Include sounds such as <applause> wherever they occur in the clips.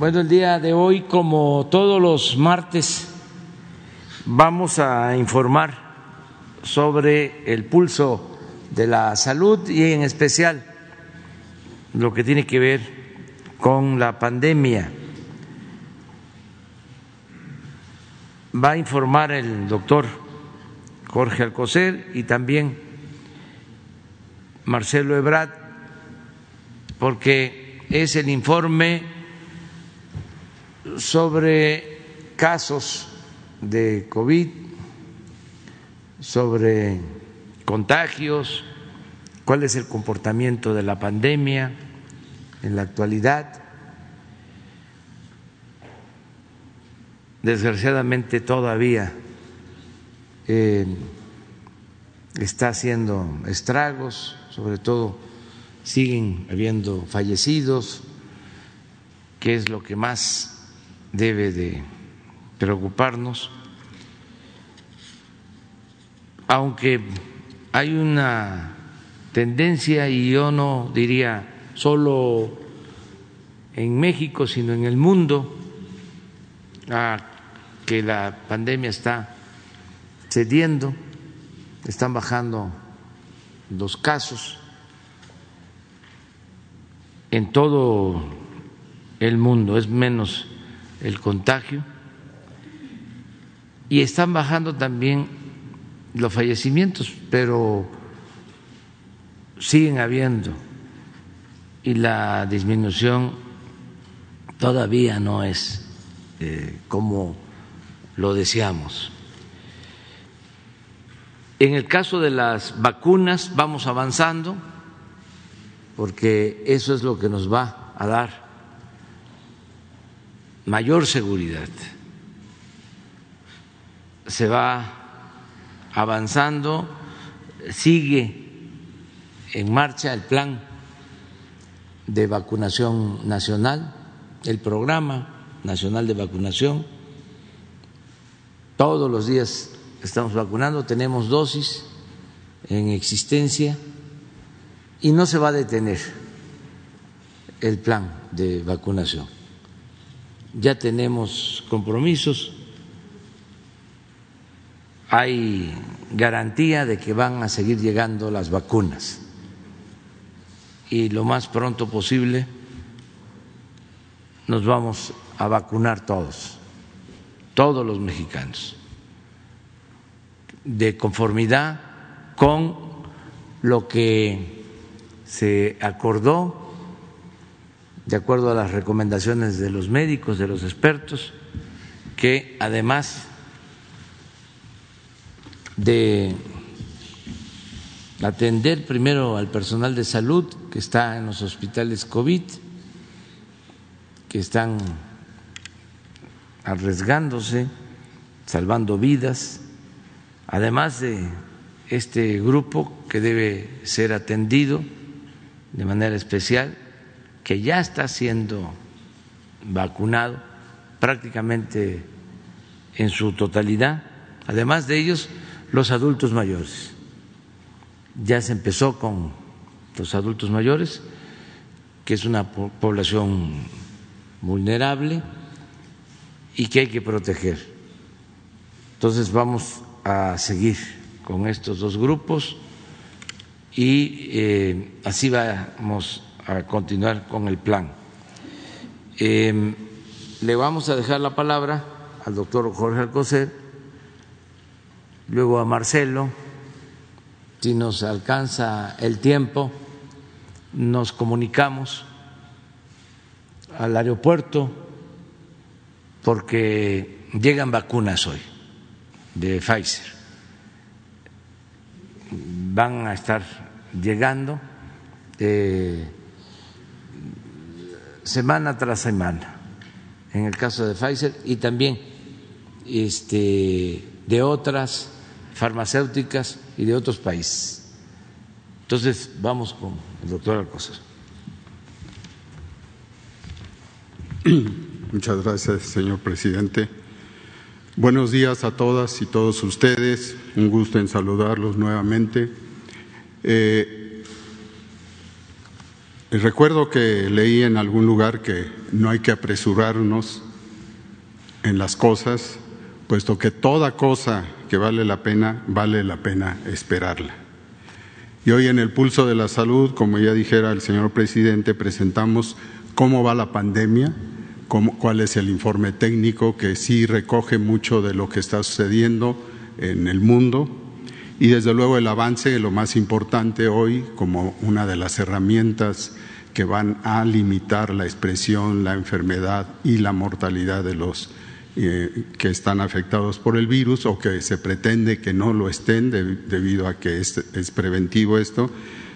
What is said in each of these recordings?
Bueno, el día de hoy, como todos los martes, vamos a informar sobre el pulso de la salud y en especial lo que tiene que ver con la pandemia. Va a informar el doctor Jorge Alcocer y también Marcelo Ebrard, porque es el informe sobre casos de COVID, sobre contagios, cuál es el comportamiento de la pandemia en la actualidad. Desgraciadamente todavía eh, está haciendo estragos, sobre todo siguen habiendo fallecidos, que es lo que más debe de preocuparnos, aunque hay una tendencia, y yo no diría solo en México, sino en el mundo, a que la pandemia está cediendo, están bajando los casos en todo el mundo, es menos el contagio y están bajando también los fallecimientos, pero siguen habiendo y la disminución todavía no es eh, como lo deseamos. En el caso de las vacunas vamos avanzando porque eso es lo que nos va a dar mayor seguridad. Se va avanzando, sigue en marcha el plan de vacunación nacional, el programa nacional de vacunación. Todos los días estamos vacunando, tenemos dosis en existencia y no se va a detener el plan de vacunación ya tenemos compromisos, hay garantía de que van a seguir llegando las vacunas. Y lo más pronto posible nos vamos a vacunar todos, todos los mexicanos, de conformidad con lo que se acordó de acuerdo a las recomendaciones de los médicos, de los expertos, que además de atender primero al personal de salud que está en los hospitales COVID, que están arriesgándose, salvando vidas, además de este grupo que debe ser atendido de manera especial que ya está siendo vacunado prácticamente en su totalidad, además de ellos los adultos mayores. Ya se empezó con los adultos mayores, que es una población vulnerable y que hay que proteger. Entonces vamos a seguir con estos dos grupos y eh, así vamos a continuar con el plan. Em, le vamos a dejar la palabra al doctor Jorge Alcocer, luego a Marcelo, si nos alcanza el tiempo, nos comunicamos al aeropuerto porque llegan vacunas hoy de Pfizer. Van a estar llegando. Eh, semana tras semana, en el caso de Pfizer y también este, de otras farmacéuticas y de otros países. Entonces, vamos con el doctor Alcocer. <clears throat> Muchas gracias, señor presidente. Buenos días a todas y todos ustedes. Un gusto en saludarlos nuevamente. Eh, Recuerdo que leí en algún lugar que no hay que apresurarnos en las cosas, puesto que toda cosa que vale la pena, vale la pena esperarla. Y hoy en el pulso de la salud, como ya dijera el señor presidente, presentamos cómo va la pandemia, cuál es el informe técnico que sí recoge mucho de lo que está sucediendo en el mundo y desde luego el avance, lo más importante hoy como una de las herramientas que van a limitar la expresión, la enfermedad y la mortalidad de los eh, que están afectados por el virus o que se pretende que no lo estén debido a que es, preventivo esto,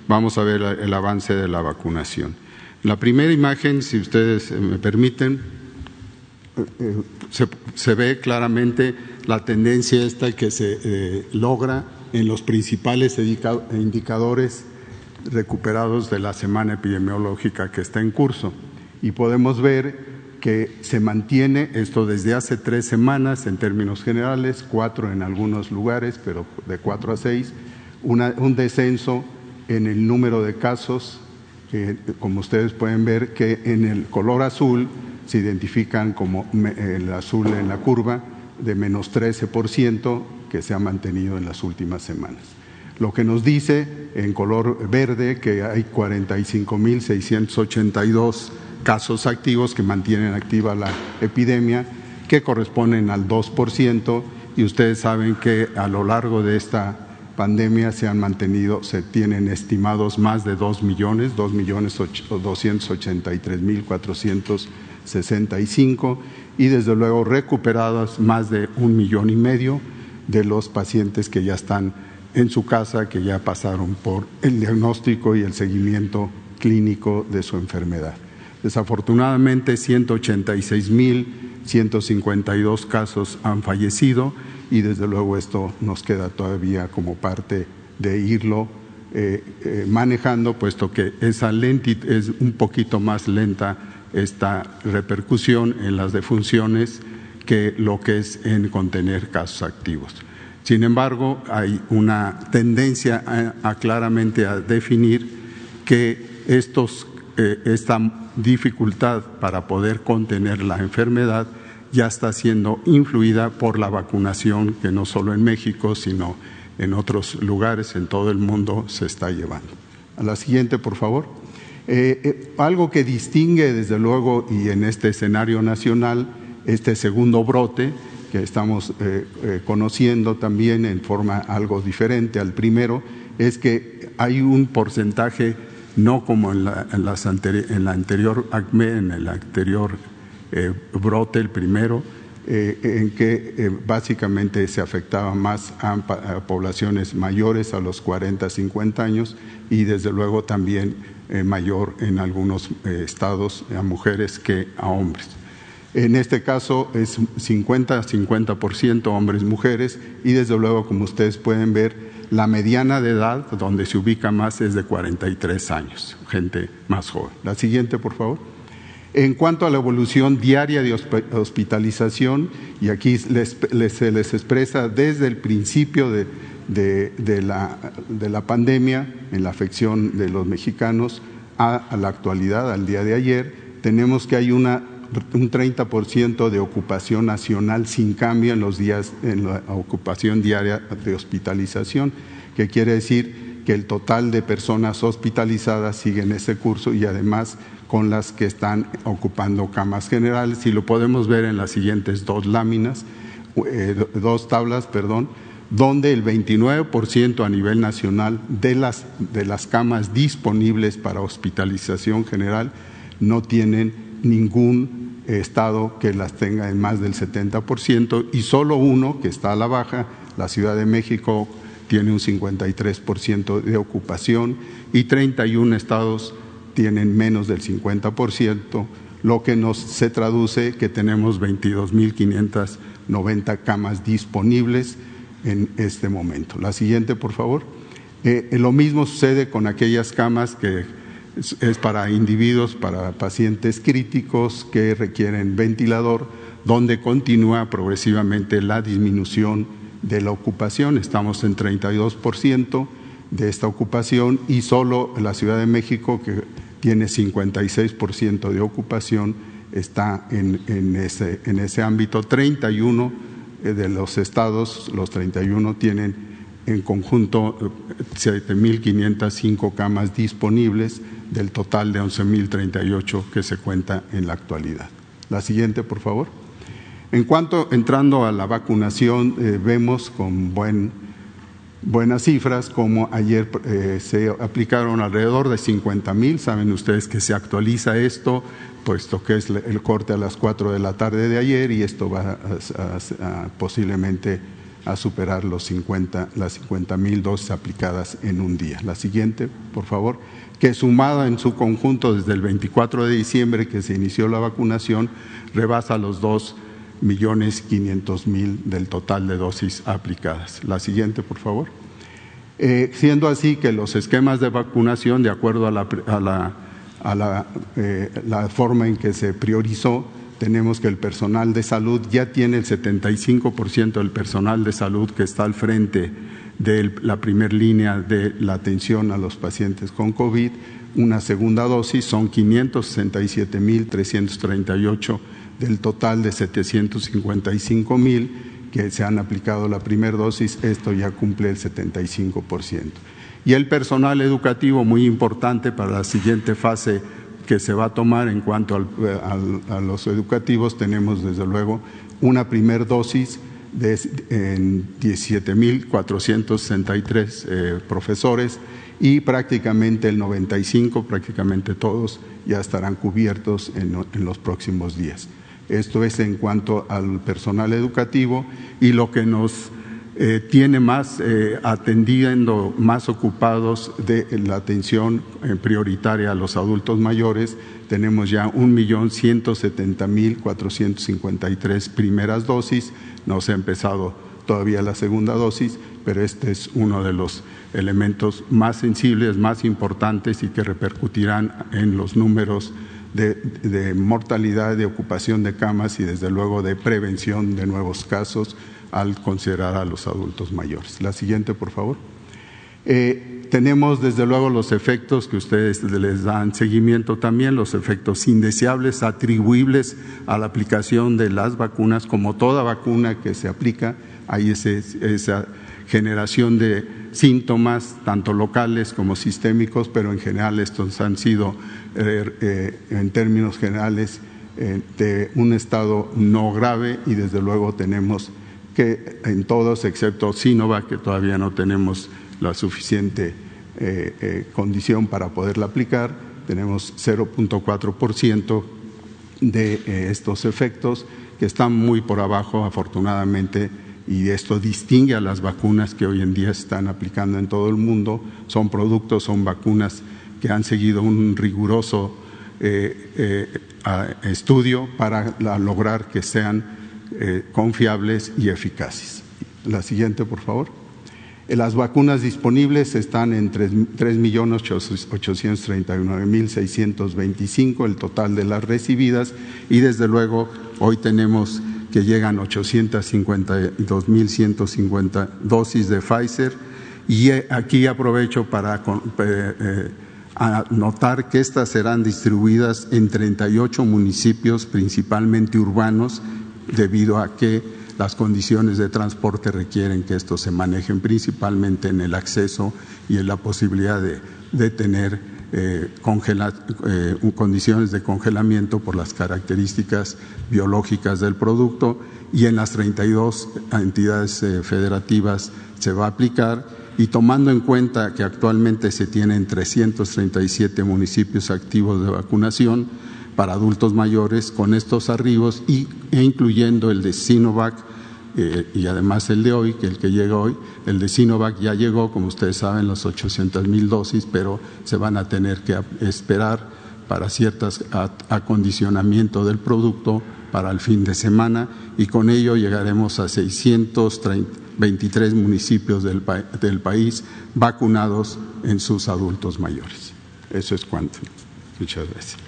vamos a ver el avance de la vacunación. La primera imagen, si ustedes me permiten, eh, eh, se, ve claramente la tendencia esta que se logra en los principales indicadores recuperados de la semana epidemiológica que está en curso. Y podemos ver que se mantiene esto desde hace tres semanas en términos generales, cuatro en algunos lugares, pero de cuatro a seis, un descenso en el número de casos, como ustedes pueden ver que en el color azul se identifican como el azul en la curva de menos 13% que se ha mantenido en las últimas semanas lo que nos dice en color verde que hay 45.682 casos activos que mantienen activa la epidemia, que corresponden al 2%, y ustedes saben que a lo largo de esta pandemia se han mantenido, se tienen estimados más de 2 millones, 2 millones 283 mil 465 y desde luego recuperados más de un millón y medio de los pacientes que ya están en su casa que ya pasaron por el diagnóstico y el seguimiento clínico de su enfermedad. Desafortunadamente, 186.152 casos han fallecido y desde luego esto nos queda todavía como parte de irlo eh, eh, manejando, puesto que esa es un poquito más lenta esta repercusión en las defunciones que lo que es en contener casos activos. Sin embargo, hay una tendencia a, claramente a definir que estos, eh, esta dificultad para poder contener la enfermedad ya está siendo influida por la vacunación que no solo en México, sino en otros lugares en todo el mundo se está llevando. A la siguiente, por favor. Eh, eh, algo que distingue, desde luego, y en este escenario nacional, este segundo brote, que estamos eh, eh, conociendo también en forma algo diferente al primero, es que hay un porcentaje, no como en la, anterior ACME, en el anterior eh, brote, el primero, en que básicamente se afectaba más a, poblaciones mayores, a los 40, 50 años, y desde luego también mayor en algunos estados a mujeres que a hombres. En este caso es 50-50% hombres mujeres y desde luego, como ustedes pueden ver, la mediana de edad donde se ubica más es de 43 años, gente más joven. La siguiente, por favor. En cuanto a la evolución diaria de hospitalización, y aquí se les expresa desde el principio de, la, pandemia, en la afección de los mexicanos, a la actualidad, al día de ayer, tenemos que hay una un 30% de ocupación nacional sin cambio en los días en la ocupación diaria de hospitalización, que quiere decir que el total de personas hospitalizadas sigue en ese curso y además con las que están ocupando camas generales. Y lo podemos ver en las siguientes dos láminas, eh, dos tablas, perdón, donde el 29% a nivel nacional de las, de las camas disponibles para hospitalización general no tienen ningún estado que las tenga en más del 70% y solo uno que está a la baja, la Ciudad de México tiene un 53% de ocupación y 31 estados tienen menos del 50%, lo que nos se traduce que tenemos 22.590 camas disponibles en este momento. La siguiente, por favor. Eh, lo mismo sucede con aquellas camas que es, para individuos, para pacientes críticos que requieren ventilador, donde continúa progresivamente la disminución de la ocupación. Estamos en 32% de esta ocupación y solo la Ciudad de México, que tiene 56% de ocupación, está en, ese, en ese ámbito. 31 eh, de los estados, los 31 tienen en conjunto 7.505 camas disponibles del total de 11.038 que se cuenta en la actualidad. La siguiente, por favor. En cuanto entrando a la vacunación, eh, vemos con buen, buenas cifras como ayer eh, se aplicaron alrededor de 50 mil. Saben ustedes que se actualiza esto, puesto que es el corte a las 4 de la tarde de ayer y esto va posiblemente a superar los 50, las 50 mil dosis aplicadas en un día. La siguiente, por favor que sumada en su conjunto desde el 24 de diciembre que se inició la vacunación, rebasa los 2 millones 500 mil del total de dosis aplicadas. La siguiente, por favor. Eh, siendo así que los esquemas de vacunación, de acuerdo a la, a la, eh, la forma en que se priorizó, tenemos que el personal de salud ya tiene el 75% del personal de salud que está al frente de la primera línea de la atención a los pacientes con COVID. Una segunda dosis son 567.338 del total de 755.000 que se han aplicado la primera dosis. Esto ya cumple el 75%. Y el personal educativo, muy importante para la siguiente fase que se va a tomar en cuanto a los educativos, tenemos desde luego una primera dosis de 17.463 eh, profesores y prácticamente el 95, prácticamente todos ya estarán cubiertos en, los próximos días. Esto es en cuanto al personal educativo y lo que nos eh, tiene más eh, atendiendo, más ocupados de la atención prioritaria a los adultos mayores. Tenemos ya 1.170.453 primeras dosis no se ha empezado todavía la segunda dosis, pero este es uno de los elementos más sensibles, más importantes y que repercutirán en los números de, mortalidad, de ocupación de camas y desde luego de prevención de nuevos casos al considerar a los adultos mayores. La siguiente, por favor. Eh, tenemos desde luego los efectos que ustedes les dan seguimiento también, los efectos indeseables atribuibles a la aplicación de las vacunas, como toda vacuna que se aplica, hay esa generación de síntomas, tanto locales como sistémicos, pero en general estos han sido, eh, eh, en términos generales, eh, de un estado no grave y desde luego tenemos que en todos, excepto Sinovac, que todavía no tenemos la suficiente eh, eh, condición para poderla aplicar. Tenemos 0.4% de eh, estos efectos que están muy por abajo, afortunadamente, y esto distingue a las vacunas que hoy en día están aplicando en todo el mundo. Son productos, son vacunas que han seguido un riguroso estudio para lograr que sean confiables y eficaces. La siguiente, por favor. Eh, las vacunas disponibles están en 3.839.625, el total de las recibidas, y desde luego hoy tenemos que llegan 852.150 dosis de Pfizer. Y eh, aquí aprovecho para eh, anotar que estas serán distribuidas en 38 municipios, principalmente urbanos, debido a que las condiciones de transporte requieren que estos se manejen principalmente en el acceso y en la posibilidad de, tener eh, eh, condiciones de congelamiento por las características biológicas del producto y en las 32 entidades eh, federativas se va a aplicar. Y tomando en cuenta que actualmente se tienen 337 municipios activos de vacunación, para adultos mayores con estos arribos y, e incluyendo el de Sinovac eh, y además el de hoy, que el que llega hoy, el de Sinovac ya llegó, como ustedes saben, las 800 mil dosis, pero se van a tener que esperar para ciertos acondicionamiento del producto para el fin de semana y con ello llegaremos a 623 municipios del, del país vacunados en sus adultos mayores. Eso es cuanto. Muchas gracias.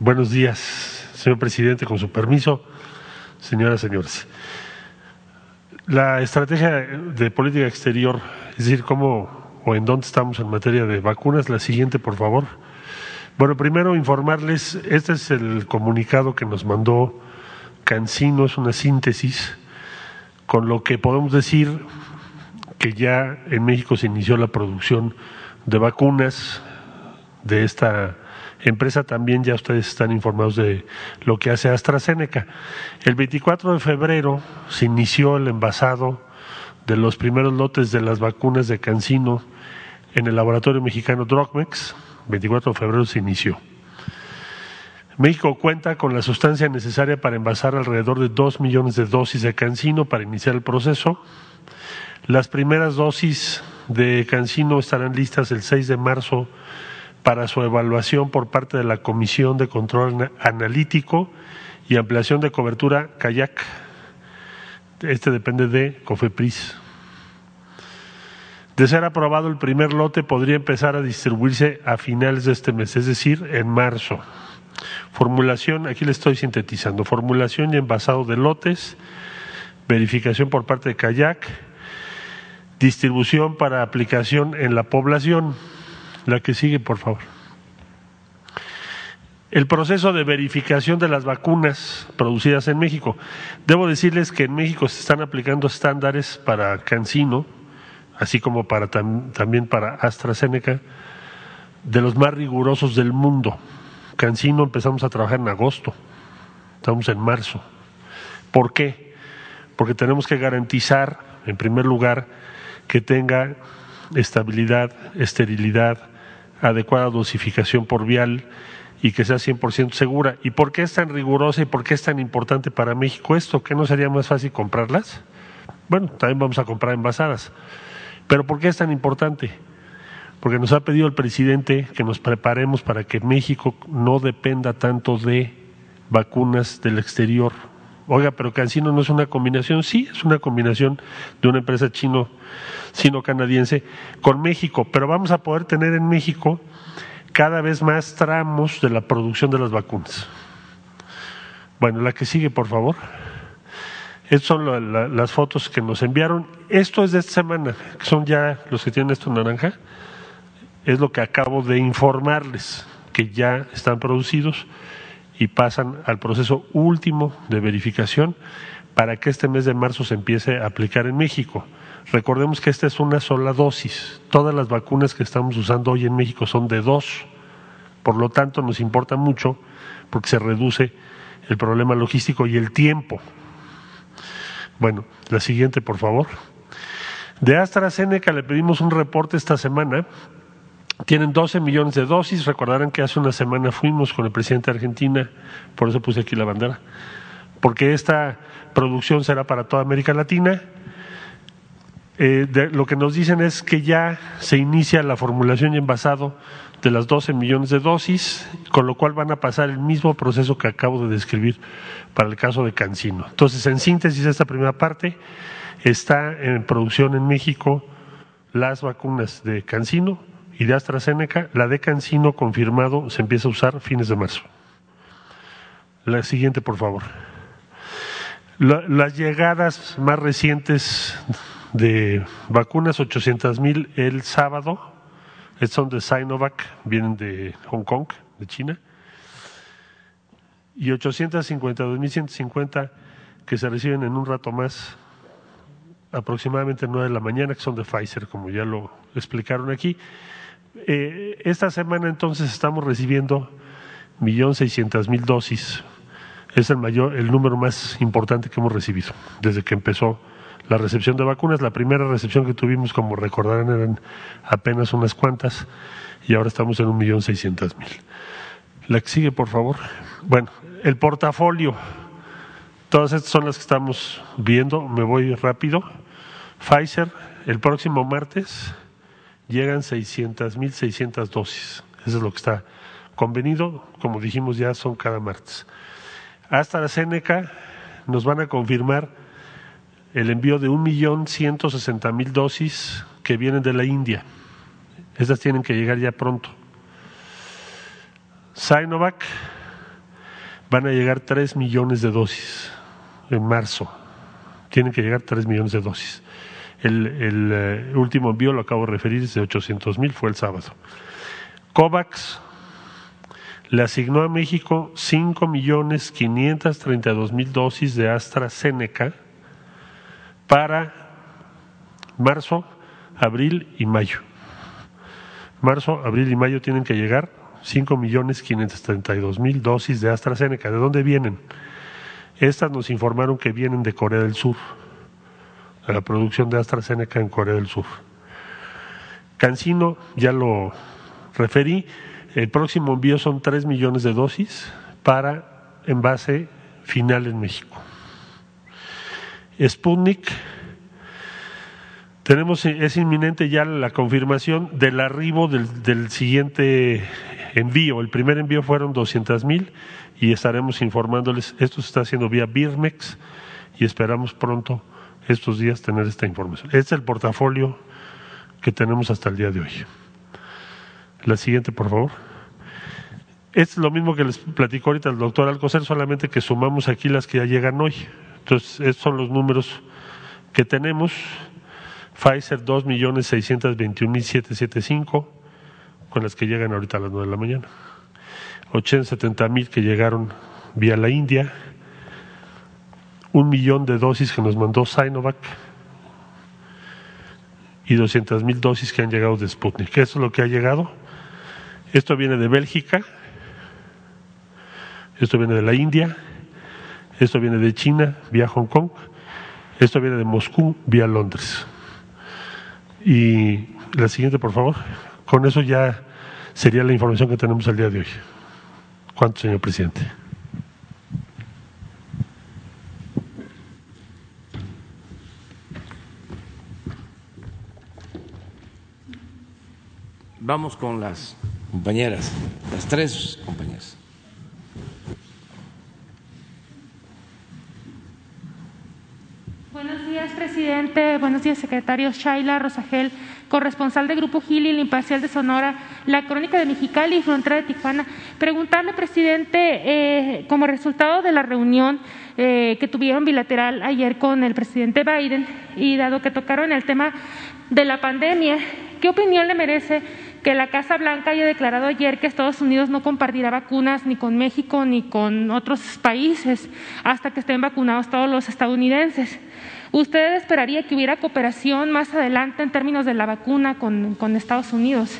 Buenos días, señor presidente, con su permiso, señoras señores. La estrategia de política exterior, es decir, cómo o en dónde estamos en materia de vacunas, la siguiente, por favor. Bueno, primero informarles, este es el comunicado que nos mandó Cancino, es una síntesis, con lo que podemos decir que ya en México se inició la producción de vacunas de esta empresa. También ya ustedes están informados de lo que hace AstraZeneca. El 24 de febrero se inició el envasado de los primeros lotes de las vacunas de Cancino en el laboratorio mexicano Drogmex. 24 de febrero se inició. México cuenta con la sustancia necesaria para envasar alrededor de dos millones de dosis de Cancino para iniciar el proceso. Las primeras dosis de Cancino estarán listas el 6 de marzo para su evaluación por parte de la Comisión de Control Analítico y Ampliación de Cobertura CAYAC. Este depende de COFEPRIS. De ser aprobado el primer lote, podría empezar a distribuirse a finales de este mes, es decir, en marzo. Formulación, aquí le estoy sintetizando, formulación y envasado de lotes, verificación por parte de CAYAC, distribución para aplicación en la población. La que sigue, por favor. El proceso de verificación de las vacunas producidas en México. Debo decirles que en México se están aplicando estándares para Cancino, así como para también para AstraZeneca, de los más rigurosos del mundo. Cancino empezamos a trabajar en agosto, estamos en marzo. ¿Por qué? Porque tenemos que garantizar, en primer lugar, que tenga estabilidad, esterilidad, adecuada dosificación por vial y que sea 100% segura. ¿Y por qué es tan rigurosa y por qué es tan importante para México esto? ¿Que no sería más fácil comprarlas? Bueno, también vamos a comprar envasadas. Pero ¿por qué es tan importante? Porque nos ha pedido el presidente que nos preparemos para que México no dependa tanto de vacunas del exterior. Oiga, pero Cancino no es una combinación, sí, es una combinación de una empresa chino sino canadiense, con México, pero vamos a poder tener en México cada vez más tramos de la producción de las vacunas. Bueno, la que sigue, por favor. Estas son las fotos que nos enviaron. Esto es de esta semana, que son ya los que tienen esto naranja. Es lo que acabo de informarles, que ya están producidos y pasan al proceso último de verificación para que este mes de marzo se empiece a aplicar en México. Recordemos que esta es una sola dosis. Todas las vacunas que estamos usando hoy en México son de dos. Por lo tanto, nos importa mucho porque se reduce el problema logístico y el tiempo. Bueno, la siguiente, por favor. De AstraZeneca le pedimos un reporte esta semana. Tienen 12 millones de dosis. Recordarán que hace una semana fuimos con el presidente de Argentina, por eso puse aquí la bandera, porque esta producción será para toda América Latina eh, lo que nos dicen es que ya se inicia la formulación y envasado de las 12 millones de dosis, con lo cual van a pasar el mismo proceso que acabo de describir para el caso de Cancino. Entonces, en síntesis, esta primera parte está en producción en México las vacunas de Cancino y de AstraZeneca. La de Cancino confirmado se empieza a usar fines de marzo. La siguiente, por favor. las llegadas más recientes de vacunas, 800 mil el sábado. Son de Sinovac, vienen de Hong Kong, de China. Y 852.150 que se reciben en un rato más, aproximadamente 9 de la mañana, que son de Pfizer, como ya lo explicaron aquí. Eh, esta semana entonces estamos recibiendo 1.600.000 dosis. Es el mayor, el número más importante que hemos recibido desde que empezó la recepción de vacunas. La primera recepción que tuvimos, como recordarán, eran apenas unas cuantas y ahora estamos en un millón seiscientos mil. La que sigue, por favor. Bueno, el portafolio. Todas estas son las que estamos viendo. Me voy rápido. Pfizer, el próximo martes llegan seiscientas mil seiscientas dosis. Eso es lo que está convenido. Como dijimos ya, son cada martes. Hasta la Seneca nos van a confirmar el envío de un millón ciento sesenta mil dosis que vienen de la India. Estas tienen que llegar ya pronto. Sinovac, van a llegar tres millones de dosis en marzo. Tienen que llegar tres millones de dosis. El, eh, último envío, lo acabo de referir, es de 800 mil, fue el sábado. COVAX le asignó a México 5 millones 532 mil dosis de AstraZeneca para marzo, abril y mayo. Marzo, abril y mayo tienen que llegar 5 millones 532 mil dosis de AstraZeneca. ¿De dónde vienen? Estas nos informaron que vienen de Corea del Sur, de la producción de AstraZeneca en Corea del Sur. Cancino, ya lo referí, el próximo envío son 3 millones de dosis para envase final en México. Sputnik, tenemos, es inminente ya la confirmación del arribo del, del siguiente envío. El primer envío fueron 200 mil y estaremos informándoles. Esto se está haciendo vía Birmex y esperamos pronto estos días tener esta información. Este es el portafolio que tenemos hasta el día de hoy. La siguiente, por favor. Es lo mismo que les platicó ahorita el doctor Alcocer, solamente que sumamos aquí las que ya llegan hoy. Entonces, estos son los números que tenemos. Pfizer 2.621.775, con las que llegan ahorita a las 9 de la mañana. 870 mil que llegaron vía la India, un millón de dosis que nos mandó Sinovac y 200 mil dosis que han llegado de Sputnik. Eso es lo que ha llegado. Esto viene de Bélgica, esto viene de la India, esto viene de China vía Hong Kong, esto viene de Moscú vía Londres. Y la siguiente, por favor. Con eso ya sería la información que tenemos al día de hoy. ¿Cuánto, señor presidente? Vamos con las compañeras, las tres compañeras. Buenos días, presidente. Buenos días, secretario Shaila Rosagel, corresponsal de Grupo Gili, el Imparcial de Sonora, La Crónica de Mexicali y Frontera de Tijuana. Preguntarle, presidente, eh, como resultado de la reunión eh, que tuvieron bilateral ayer con el presidente Biden y dado que tocaron el tema de la pandemia, ¿qué opinión le merece que la Casa Blanca haya declarado ayer que Estados Unidos no compartirá vacunas ni con México ni con otros países hasta que estén vacunados todos los estadounidenses? ¿Usted esperaría que hubiera cooperación más adelante en términos de la vacuna con, con Estados Unidos?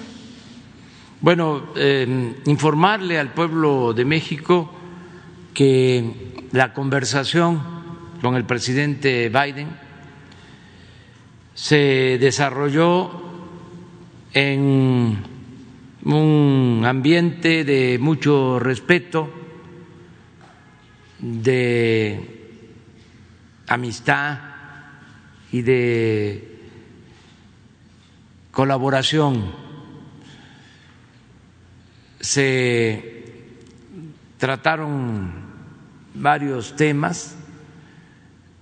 Bueno, eh, informarle al pueblo de México que la conversación con el presidente Biden se desarrolló en un ambiente de mucho respeto, de amistad, y de colaboración. Se trataron varios temas,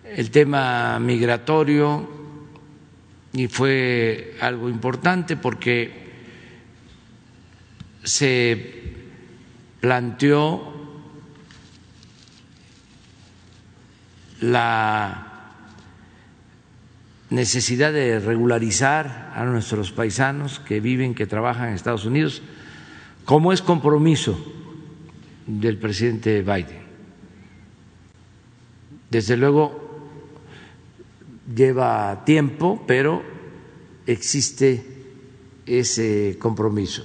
el tema migratorio, y fue algo importante porque se planteó la necesidad de regularizar a nuestros paisanos que viven, que trabajan en Estados Unidos, como es compromiso del presidente Biden. Desde luego lleva tiempo, pero existe ese compromiso.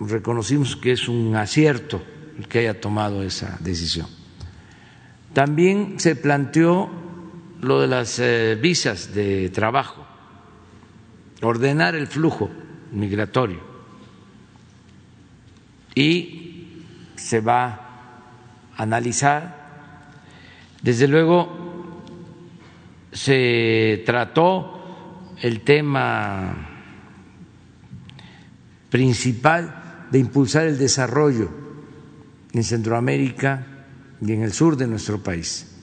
Reconocimos que es un acierto el que haya tomado esa decisión. También se planteó lo de las eh, visas de trabajo, ordenar el flujo migratorio y se va a analizar. Desde luego se trató el tema principal de impulsar el desarrollo en Centroamérica y en el sur de nuestro país.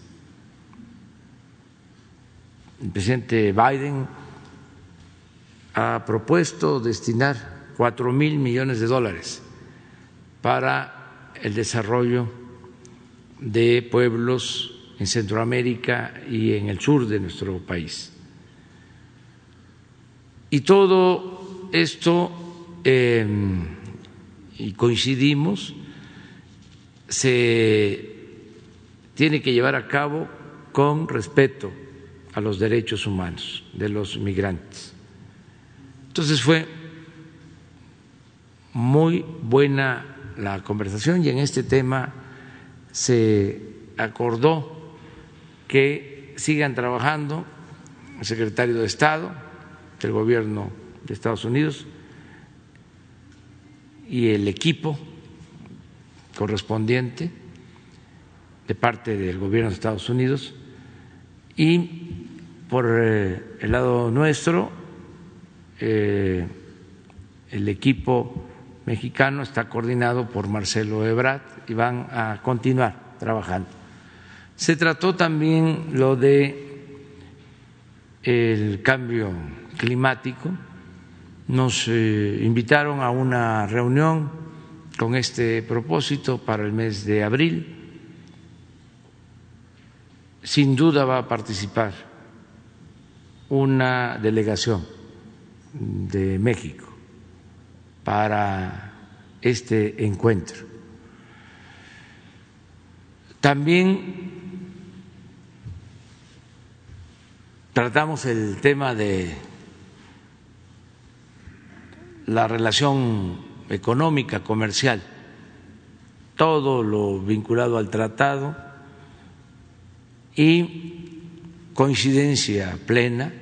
El presidente Biden ha propuesto destinar cuatro mil millones de dólares para el desarrollo de pueblos en Centroamérica y en el sur de nuestro país. Y todo esto, em, y coincidimos, se tiene que llevar a cabo con respeto a los derechos humanos de los migrantes. Entonces fue muy buena la conversación y en este tema se acordó que sigan trabajando el secretario de Estado del gobierno de Estados Unidos y el equipo correspondiente de parte del gobierno de Estados Unidos y por eh, el lado nuestro eh, el equipo mexicano está coordinado por Marcelo Ebrard y van a continuar trabajando. Se trató también lo de el cambio climático. Nos eh, invitaron a una reunión con este propósito para el mes de abril. Sin duda va a participar una delegación de México para este encuentro. También tratamos el tema de la relación económica, comercial, todo lo vinculado al tratado y coincidencia plena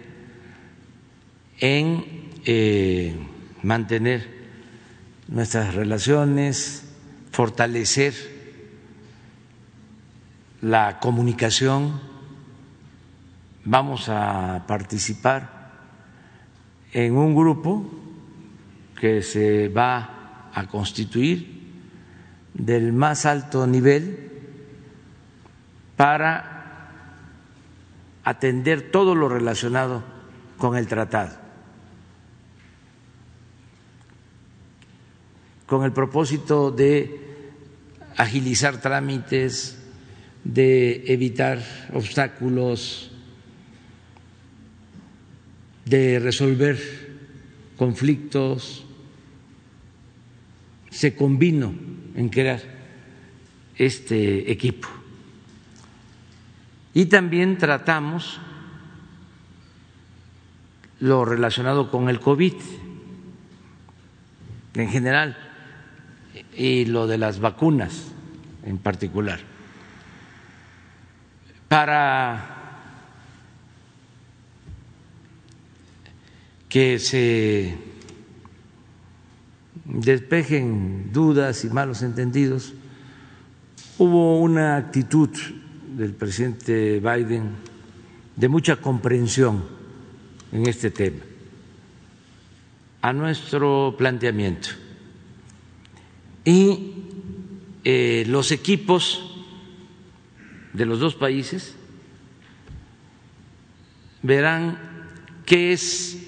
en eh, mantener nuestras relaciones, fortalecer la comunicación. Vamos a participar en un grupo que se va a constituir del más alto nivel para atender todo lo relacionado con el tratado. con el propósito de agilizar trámites, de evitar obstáculos, de resolver conflictos. Se convino en crear este equipo. Y también tratamos lo relacionado con el COVID en general y lo de las vacunas en particular. Para que se despejen dudas y malos entendidos, hubo una actitud del presidente Biden de mucha comprensión en este tema, a nuestro planteamiento. Y eh, los equipos de los dos países verán qué es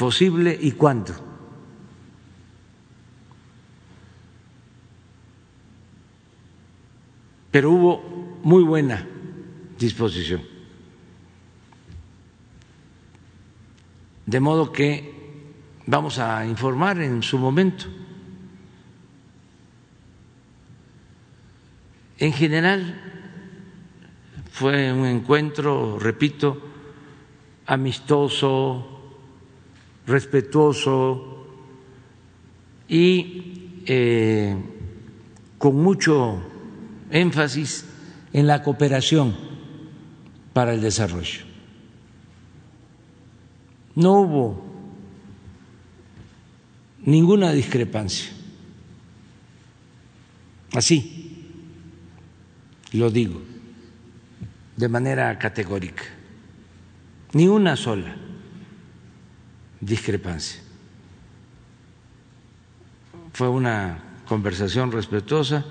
posible y cuándo. Pero hubo muy buena disposición. De modo que vamos a informar en su momento En general fue un encuentro, repito, amistoso, respetuoso y eh, con mucho énfasis en la cooperación para el desarrollo. No hubo ninguna discrepancia. Así lo digo de manera categórica, ni una sola discrepancia. Fue una conversación respetuosa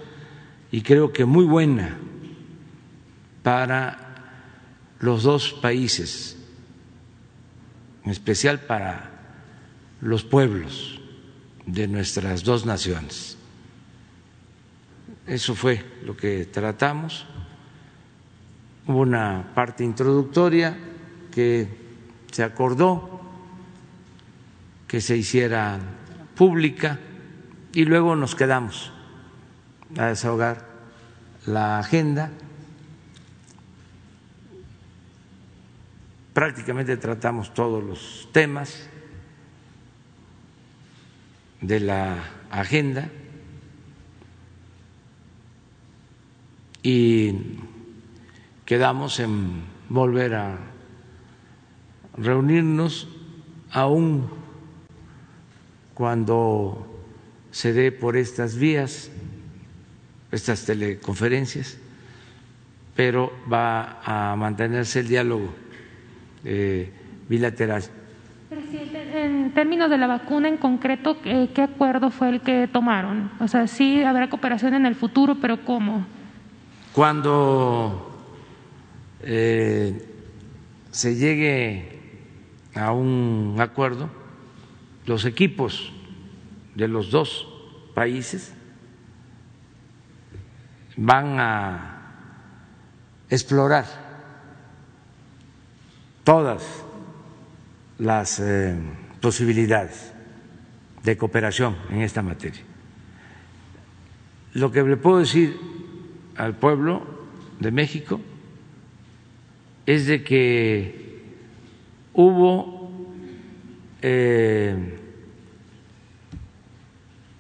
y creo que muy buena para los dos países, en especial para los pueblos de nuestras dos naciones. eso fue lo que tratamos. Hubo una parte introductoria que se acordó que se hiciera pública y luego nos quedamos a desahogar la agenda. Prácticamente tratamos todos los temas de la agenda y quedamos en volver a reunirnos aún cuando se dé por estas vías, estas teleconferencias, pero va a mantenerse el diálogo eh, bilateral. Presidente, en términos de la vacuna en concreto, ¿qué acuerdo fue el que tomaron? O sea, sí habrá cooperación en el futuro, pero ¿cómo? Cuando eh, se llegue a un acuerdo, los equipos de los dos países van a explorar todas las eh, posibilidades de cooperación en esta materia. Lo que le puedo decir al pueblo de México es de que hubo eh,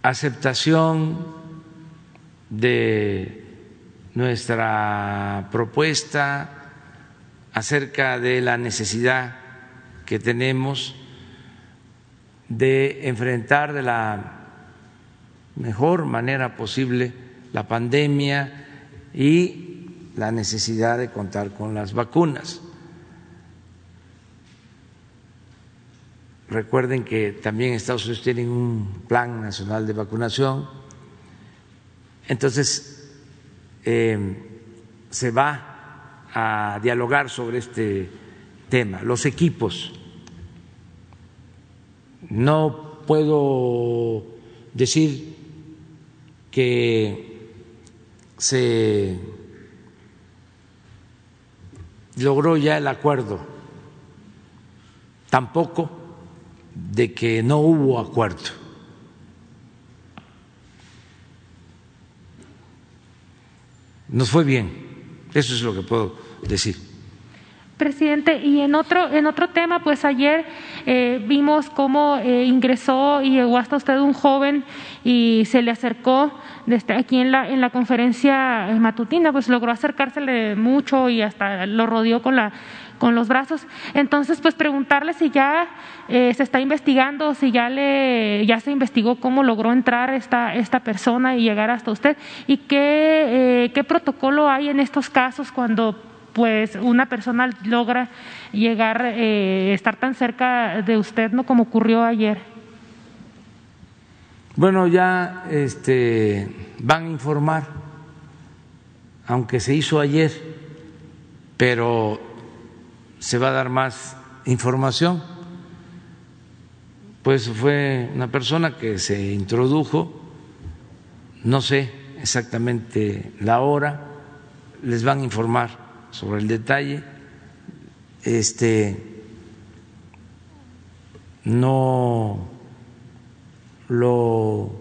aceptación de nuestra propuesta acerca de la necesidad que tenemos de enfrentar de la mejor manera posible la pandemia y la necesidad de contar con las vacunas. Recuerden que también Estados Unidos tiene un plan nacional de vacunación. Entonces, eh, se va a dialogar sobre este tema, los equipos. No puedo decir que se logró ya el acuerdo, tampoco de que no hubo acuerdo. Nos fue bien, eso es lo que puedo decir. Presidente, y en otro, en otro tema, pues ayer eh, vimos cómo eh, ingresó y llegó hasta usted un joven y se le acercó desde aquí en la, en la conferencia matutina, pues logró acercársele mucho y hasta lo rodeó con la con los brazos. Entonces, pues preguntarle si ya eh, se está investigando, si ya le ya se investigó cómo logró entrar esta esta persona y llegar hasta usted y qué qué protocolo hay en estos casos cuando pues una persona logra llegar, eh, estar tan cerca de usted, ¿no? Como ocurrió ayer. Bueno, ya este, van a informar, aunque se hizo ayer, pero se va a dar más información. Pues fue una persona que se introdujo, no sé exactamente la hora, les van a informar sobre el detalle. Este no lo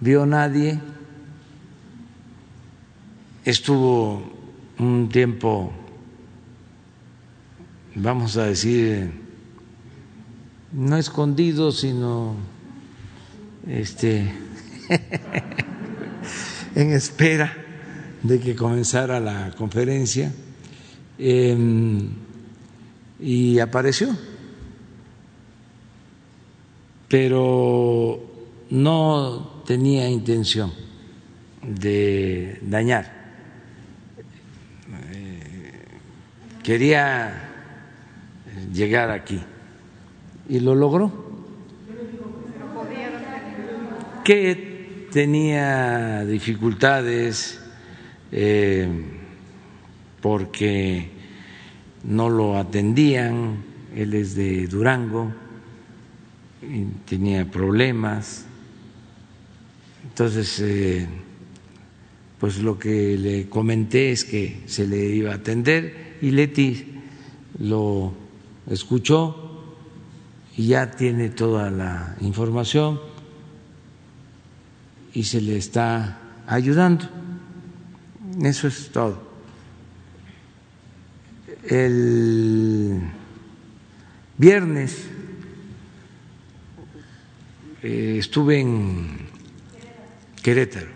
vio nadie. Estuvo un tiempo, vamos a decir, no escondido, sino este <laughs> en espera de que comenzara la conferencia em, y apareció, pero no tenía intención de dañar. Eh, quería llegar aquí. Y lo logró. Que tenía dificultades eh, porque no lo atendían, él es de Durango, tenía problemas, entonces eh, pues lo que le comenté es que se le iba a atender y Leti lo escuchó y ya tiene toda la información y se le está ayudando. Eso es todo. El viernes eh, estuve en Querétaro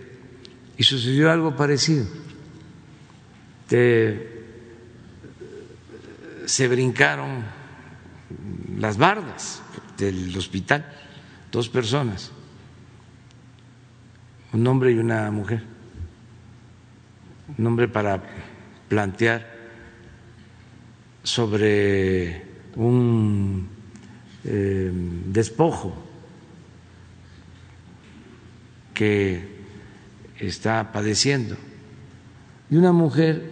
y sucedió algo parecido. se brincaron las bardas del hospital, dos personas, un hombre y una mujer, un hombre para plantear sobre un eh, despojo que está padeciendo. Y una mujer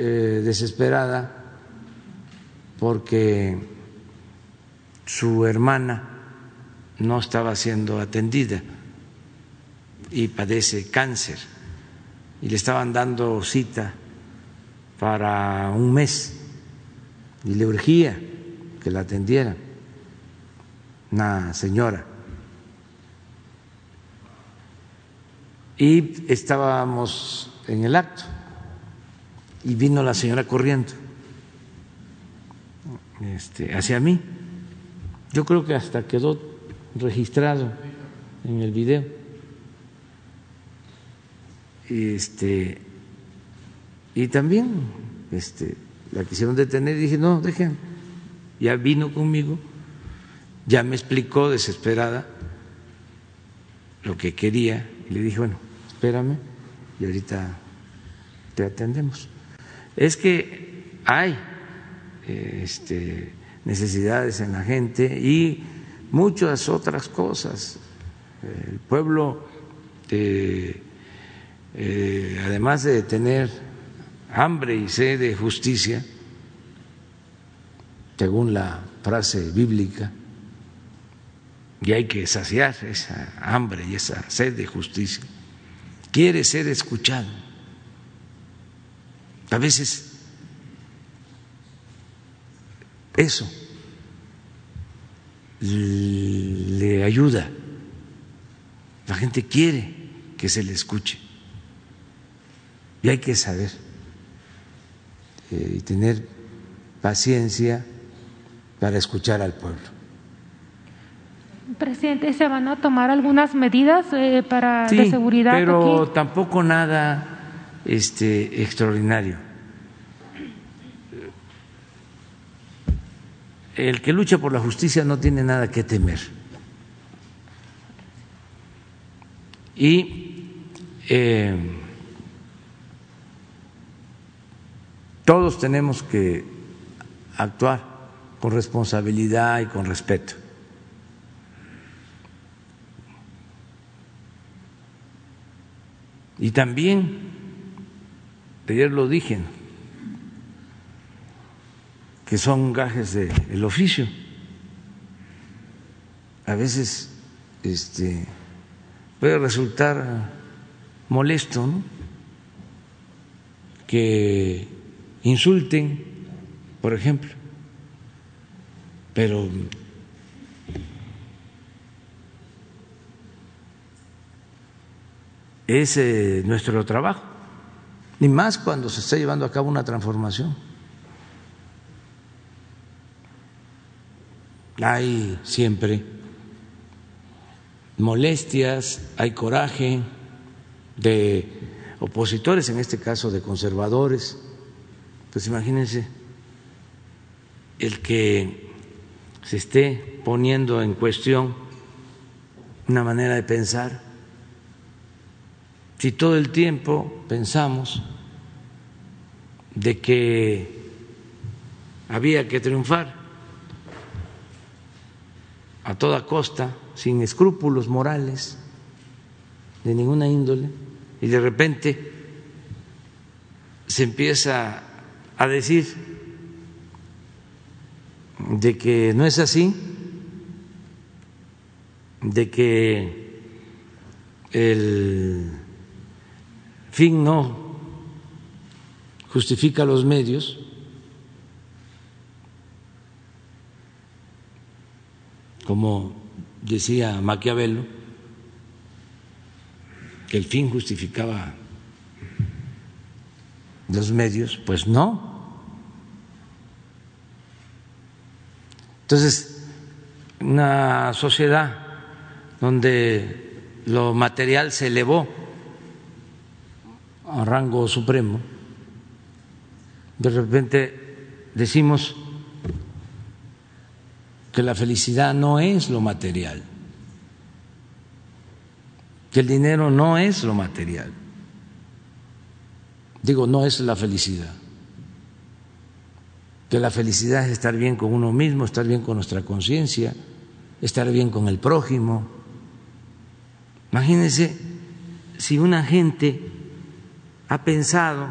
eh, desesperada porque su hermana no estaba siendo atendida y padece cáncer. Y le estaban dando cita para un mes y le urgía que la atendiera. Una señora. Y estábamos en el acto y vino la señora corriendo este, hacia mí. Yo creo que hasta quedó registrado en el video. Este, y también este, la quisieron detener y dije, no, dejen. Ya vino conmigo, ya me explicó desesperada lo que quería y le dije, bueno, espérame y ahorita te atendemos. Es que hay este, necesidades en la gente y muchas otras cosas. El pueblo, eh, además de tener hambre y sed de justicia, según la frase bíblica, y hay que saciar esa hambre y esa sed de justicia quiere ser escuchado. A veces eso le ayuda. La gente quiere que se le escuche. Y hay que saber eh, y tener paciencia para escuchar al pueblo. Presidente, ¿se van a tomar algunas medidas eh, para de seguridad? Pero tampoco nada este, extraordinario. El que lucha por la justicia no tiene nada que temer. Y eh, todos tenemos que actuar con responsabilidad y con respeto. Y también, ayer lo dije, que son gajes del oficio. A veces este, puede resultar molesto que insulten, por ejemplo, pero es eh, nuestro trabajo, ni más cuando se está llevando a cabo una transformación. Hay siempre molestias, hay coraje de opositores, en este caso de conservadores. Pues imagínense el que se esté poniendo en cuestión una manera de pensar si todo el tiempo pensamos de que había que triunfar a toda costa, sin escrúpulos morales de ninguna índole, y de repente se empieza a decir de que no es así, de que el fin no justifica los medios, como decía Maquiavelo, que el fin justificaba los medios, pues no. Entonces, una sociedad donde lo material se elevó a rango supremo, de repente decimos que la felicidad no es lo material, que el dinero no es lo material. Digo, no es la felicidad. Que la felicidad es estar bien con uno mismo, estar bien con nuestra conciencia, estar bien con el prójimo. Imagínense si una gente ha pensado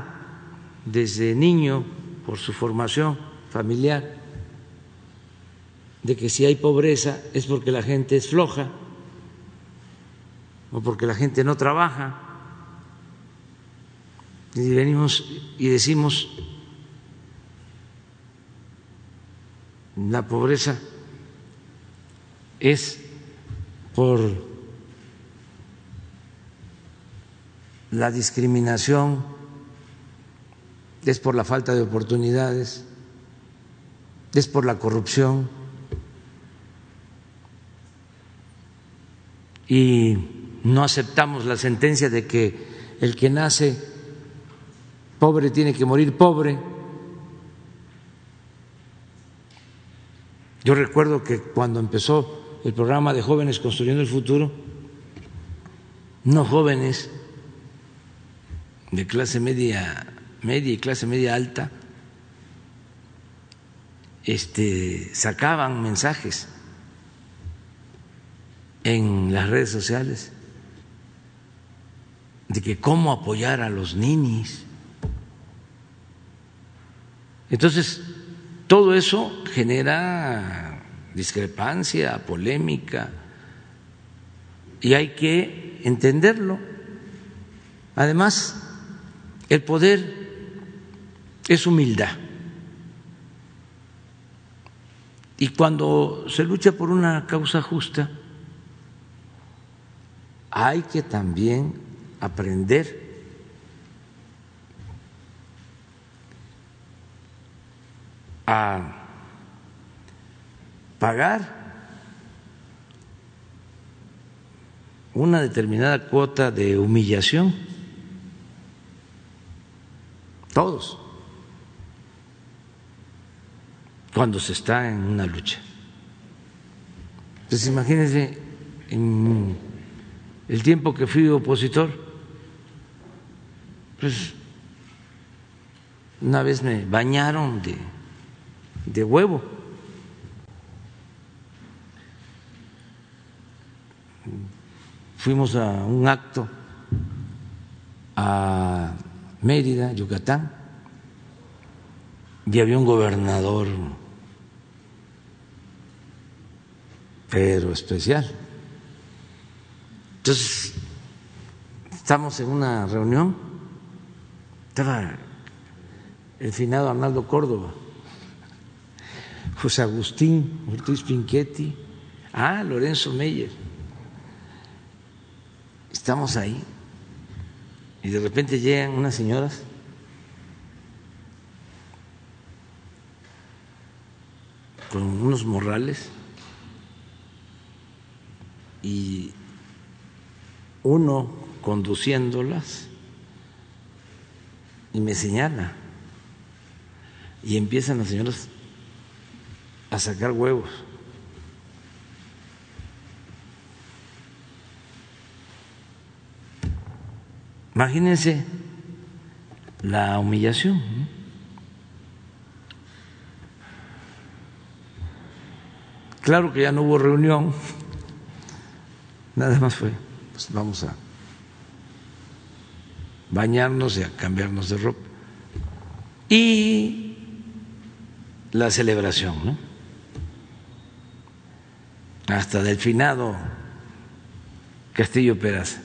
desde niño, por su formación familiar, de que si hay pobreza es porque la gente es floja o porque la gente no trabaja. Y venimos y decimos, la pobreza es por la discriminación, es por la falta de oportunidades, es por la corrupción. Y no aceptamos la sentencia de que el que nace pobre tiene que morir pobre. Yo recuerdo que cuando empezó el programa de jóvenes construyendo el futuro, no jóvenes de clase media, media y clase media alta, este, sacaban mensajes en las redes sociales de que cómo apoyar a los ninis. Entonces, todo eso genera discrepancia, polémica, y hay que entenderlo. Además, el poder es humildad. Y cuando se lucha por una causa justa, hay que también aprender a pagar una determinada cuota de humillación. Todos. Cuando se está en una lucha. Entonces imagínense en el tiempo que fui opositor, pues una vez me bañaron de, de huevo. Fuimos a un acto a Mérida, Yucatán, y había un gobernador, pero especial. Entonces, estamos en una reunión, estaba el finado Arnaldo Córdoba, José Agustín Ortiz Pinchetti, ah, Lorenzo Meyer. Estamos ahí. Y de repente llegan unas señoras. Con unos morrales. Y uno conduciéndolas y me señala y empiezan las señoras a sacar huevos. Imagínense la humillación. Claro que ya no hubo reunión, <laughs> nada más fue, pues vamos a bañarnos y a cambiarnos de ropa. Y la celebración, ¿no? Hasta del finado Castillo Peraza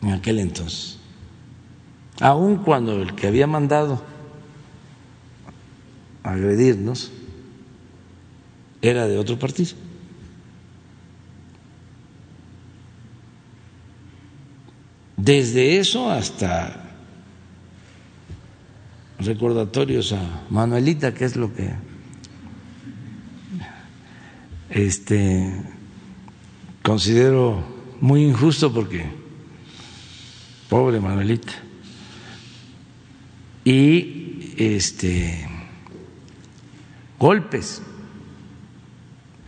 en aquel entonces, aun cuando el que había mandado agredirnos era de otro partido. Desde eso hasta recordatorios a Manuelita, que es lo que este considero muy injusto porque pobre Manuelita. Y este golpes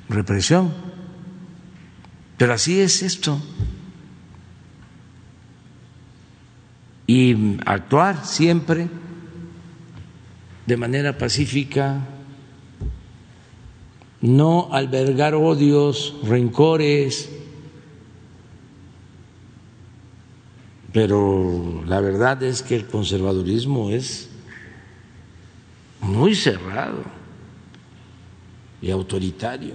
represión. Pero así es esto y actuar siempre de manera pacífica, no albergar odios, rencores, pero la verdad es que el conservadurismo es muy cerrado y autoritario.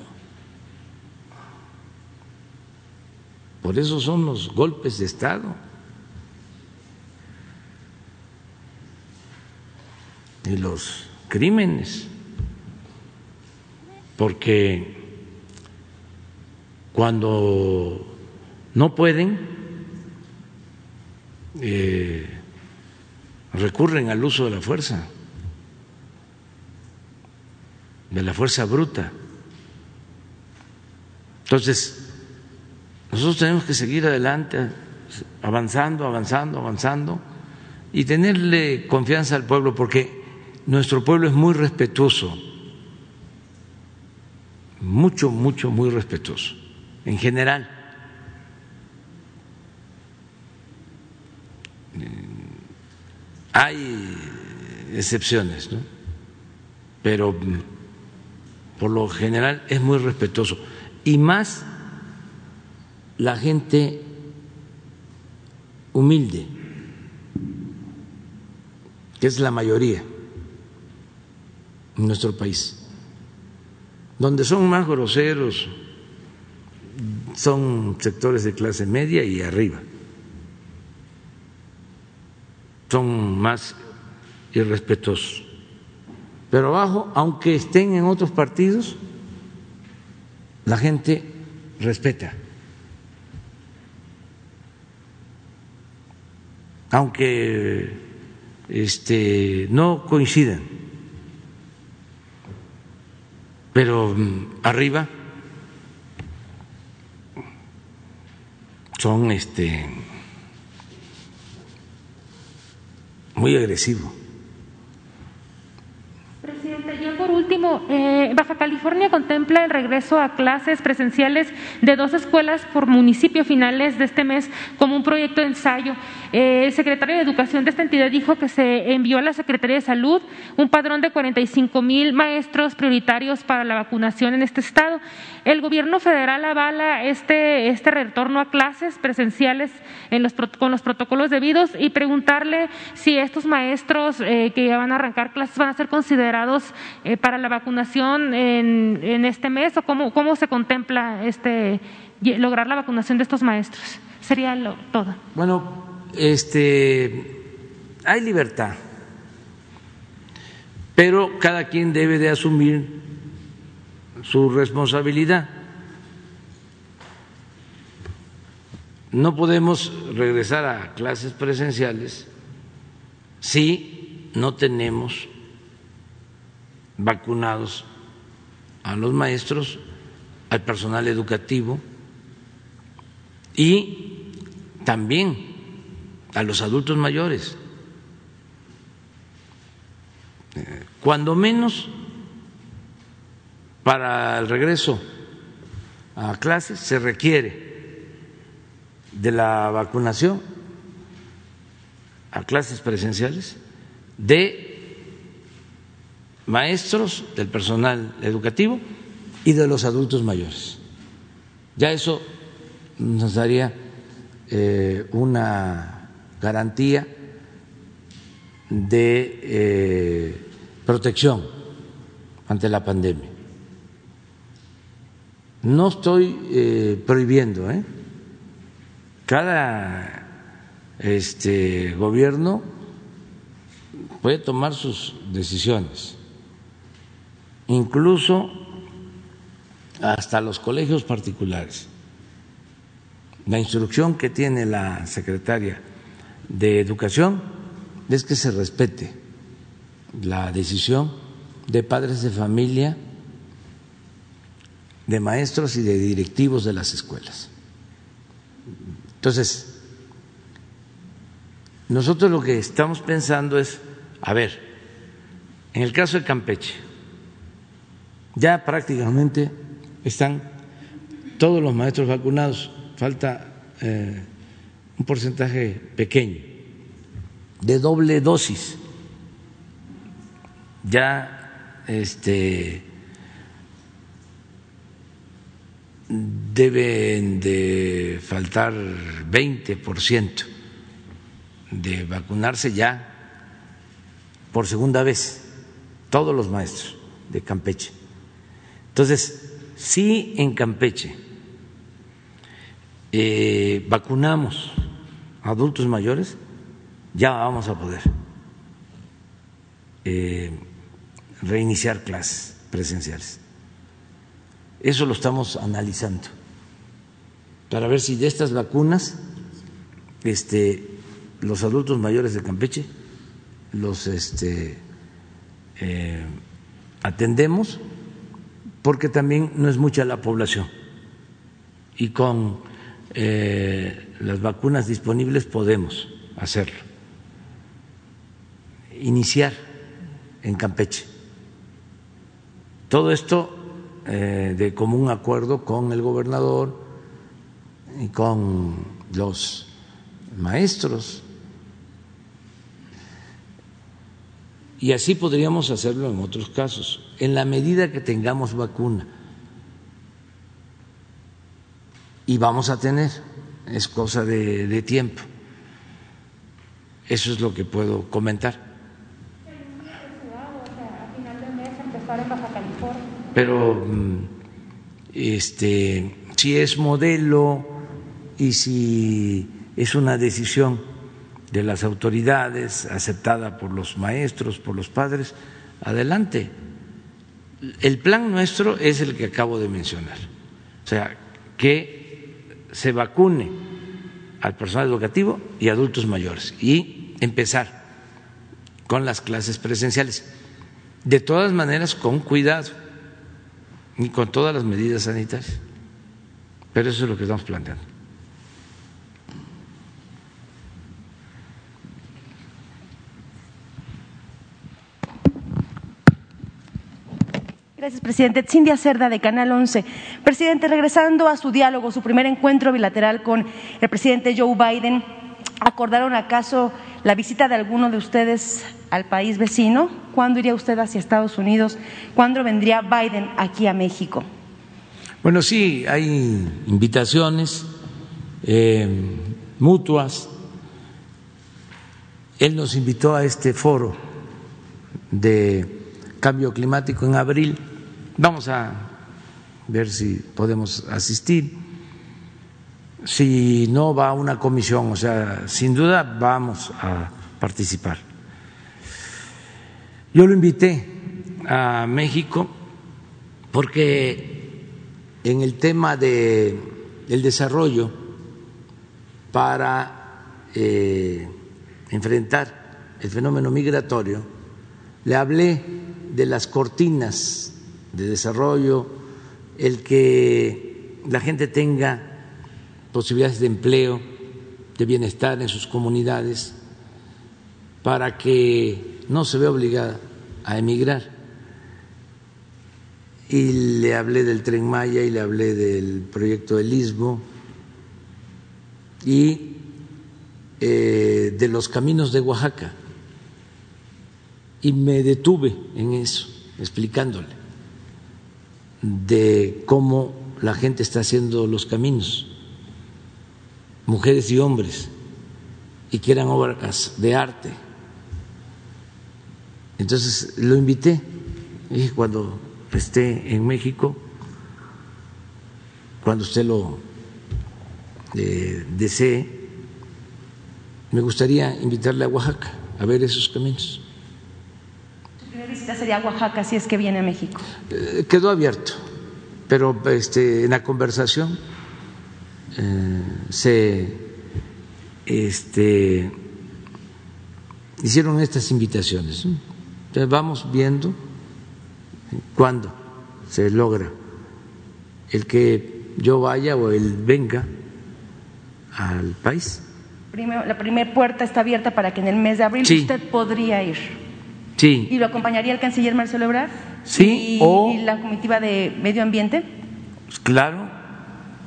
Por eso son los golpes de Estado. Y los crímenes, porque cuando no pueden, eh, recurren al uso de la fuerza, de la fuerza bruta. Entonces, nosotros tenemos que seguir adelante, avanzando, avanzando, avanzando, y tenerle confianza al pueblo, porque nuestro pueblo es muy respetuoso, mucho, mucho, muy respetuoso, en general. Hay excepciones, ¿no? pero por lo general es muy respetuoso. Y más la gente humilde, que es la mayoría en nuestro país. Donde son más groseros son sectores de clase media y arriba. Son más irrespetuosos. Pero abajo, aunque estén en otros partidos, la gente respeta. Aunque este, no coincidan pero mm, arriba son este muy agresivos. Eh, Baja California contempla el regreso a clases presenciales de dos escuelas por municipio finales de este mes como un proyecto de ensayo. Eh, el secretario de Educación de esta entidad dijo que se envió a la Secretaría de Salud un padrón de 45 mil maestros prioritarios para la vacunación en este estado. El gobierno federal avala este, este retorno a clases presenciales con los protocolos debidos y preguntarle si estos maestros eh, que van a arrancar clases van a ser considerados para la vacunación en, este mes o cómo, cómo se contempla este, lograr la vacunación de estos maestros? Sería todo. Bueno, este, hay libertad, pero cada quien debe de asumir su responsabilidad. No podemos regresar a clases presenciales si no tenemos vacunados a los maestros, al personal educativo y también a los adultos mayores. Cuando menos para el regreso a clases se requiere de la vacunación a clases presenciales de maestros, del personal educativo y de los adultos mayores. Ya eso nos daría eh, una garantía de eh, protección ante la pandemia. No estoy eh, prohibiendo, cada este gobierno puede tomar sus decisiones, incluso hasta los colegios particulares. La instrucción que tiene la secretaria de Educación es que se respete la decisión de padres de familia, de maestros y de directivos de las escuelas. Entonces, nosotros lo que estamos pensando es, a ver, en el caso de Campeche, ya prácticamente están todos los maestros vacunados, falta eh, un porcentaje pequeño de doble dosis. Ya este deben de faltar 20% de vacunarse ya por segunda vez todos los maestros de Campeche. Entonces, si en Campeche eh, vacunamos adultos mayores, ya vamos a poder eh, reiniciar clases presenciales. Eso lo estamos analizando para ver si de estas vacunas este, los adultos mayores de Campeche los este, eh, atendemos porque también no es mucha la población y con eh, las vacunas disponibles podemos hacerlo. Iniciar en Campeche. Todo esto eh, de común acuerdo con el gobernador y con los maestros. Y así podríamos hacerlo en otros casos, en la medida que tengamos vacuna. Y vamos a tener, es cosa de, tiempo. Eso es lo que puedo comentar. Pero mm, este, si es modelo y si es una decisión de las autoridades aceptada por los maestros, por los padres, adelante. El plan nuestro es el que acabo de mencionar. O sea, que se vacune al personal educativo y adultos mayores y empezar con las clases presenciales. De todas maneras, con cuidado y con todas las medidas sanitarias. Pero eso es lo que estamos planteando. Gracias, presidente. Cindia Cerda, de Canal 11. Presidente, regresando a su diálogo, su primer encuentro bilateral con el presidente Joe Biden, ¿acordaron acaso la visita de alguno de ustedes al país vecino? ¿Cuándo iría usted hacia Estados Unidos? ¿Cuándo vendría Biden aquí a México? Bueno, sí, hay invitaciones eh, mutuas. Él nos invitó a este foro de cambio climático en abril. Vamos a ver si podemos asistir. Si no va una comisión, o sea, sin duda vamos a participar. Yo lo invité a México porque en el tema de el desarrollo para eh, enfrentar el fenómeno migratorio, le hablé de las cortinas de desarrollo, el que la gente tenga posibilidades de empleo, de bienestar en sus comunidades, para que no se vea obligada a emigrar. Y le hablé del tren Maya y le hablé del proyecto del Istmo y eh, de los caminos de Oaxaca. Y me detuve en eso, explicándole de cómo la gente está haciendo los caminos, mujeres y hombres, y que eran obras de arte entonces lo invité, y cuando esté en México, cuando usted lo eh, desee, me gustaría invitarle a Oaxaca a ver esos caminos. Visita sería Oaxaca si es que viene a México. Eh, quedó abierto, pero este, en la conversación eh, se este, hicieron estas invitaciones. Entonces vamos viendo cuándo se logra el que yo vaya o él venga al país. Primero, la primera puerta está abierta para que en el mes de abril Sí. usted podría ir. Sí, ¿Y lo acompañaría el canciller Marcelo Ebrard? Sí, ¿Y, o- y la comitiva de Medio Ambiente? pues claro,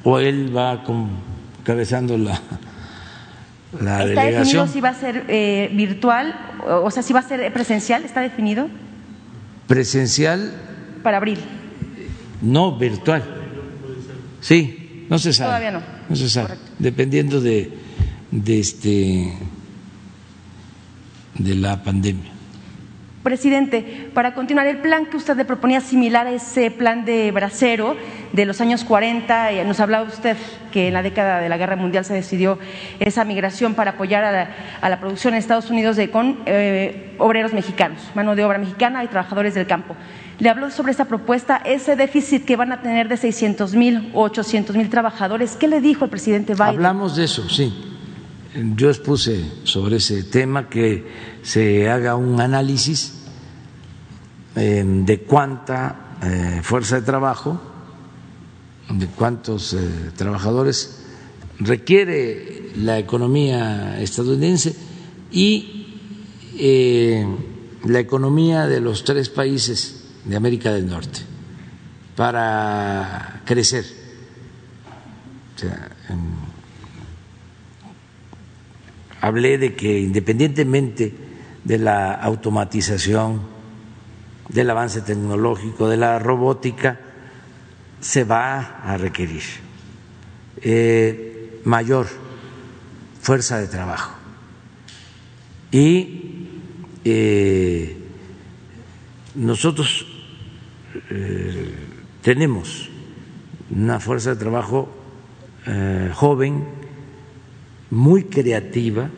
o él va con- encabezando la, la ¿Está definido si va a ser eh, virtual, o o sea, si va a ser presencial? ¿Está definido? presencial, Para abril. no virtual. Sí, no se sabe. Todavía no. No se sabe, Correcto. dependiendo de, de este de la pandemia. Presidente, para continuar, el plan que usted le proponía similar a ese plan de Bracero de los años 40, eh, nos hablaba usted que en la década de la Guerra Mundial se decidió esa migración para apoyar a la, producción en Estados Unidos de, con eh, obreros mexicanos, mano de obra mexicana y trabajadores del campo. Le habló sobre esa propuesta, ese déficit que van a tener de 600 mil o 800 mil trabajadores. ¿Qué le dijo el presidente Biden? Hablamos de eso, sí. Yo expuse sobre ese tema que se haga un análisis eh, de cuánta eh, fuerza de trabajo, de cuántos eh, trabajadores requiere la economía estadounidense y la economía de los tres países de América del Norte para crecer. Hablé de que independientemente de la automatización, del avance tecnológico, de la robótica, se va a requerir eh, mayor fuerza de trabajo. Y eh, nosotros eh, tenemos una fuerza de trabajo joven, muy creativa,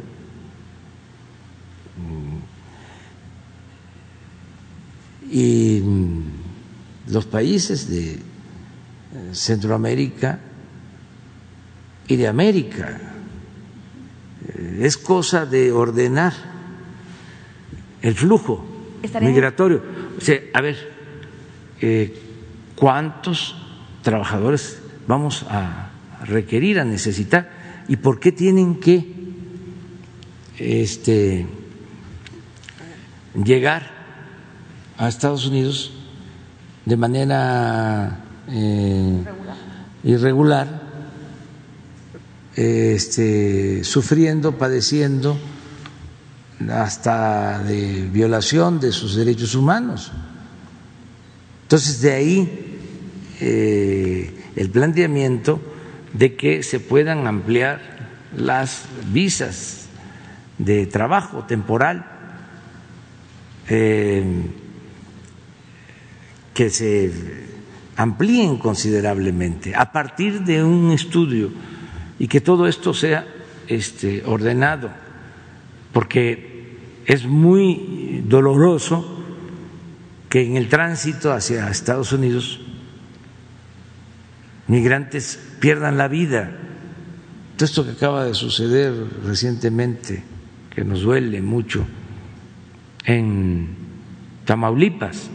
y mm, los países de eh, Centroamérica y de América. Eh, Es cosa de ordenar el flujo migratorio. O sea, a ver, eh, ¿cuántos trabajadores vamos a requerir, a necesitar? ¿Y por qué tienen que este, llegar a Estados Unidos de manera eh, irregular, este, sufriendo, padeciendo hasta de violación de sus derechos humanos. Entonces, de ahí eh, el planteamiento de que se puedan ampliar las visas de trabajo temporal, eh, que se amplíen considerablemente a partir de un estudio y que todo esto sea este, ordenado, porque es muy doloroso que en el tránsito hacia Estados Unidos migrantes pierdan la vida. Todo esto que acaba de suceder recientemente, que nos duele mucho, en Tamaulipas,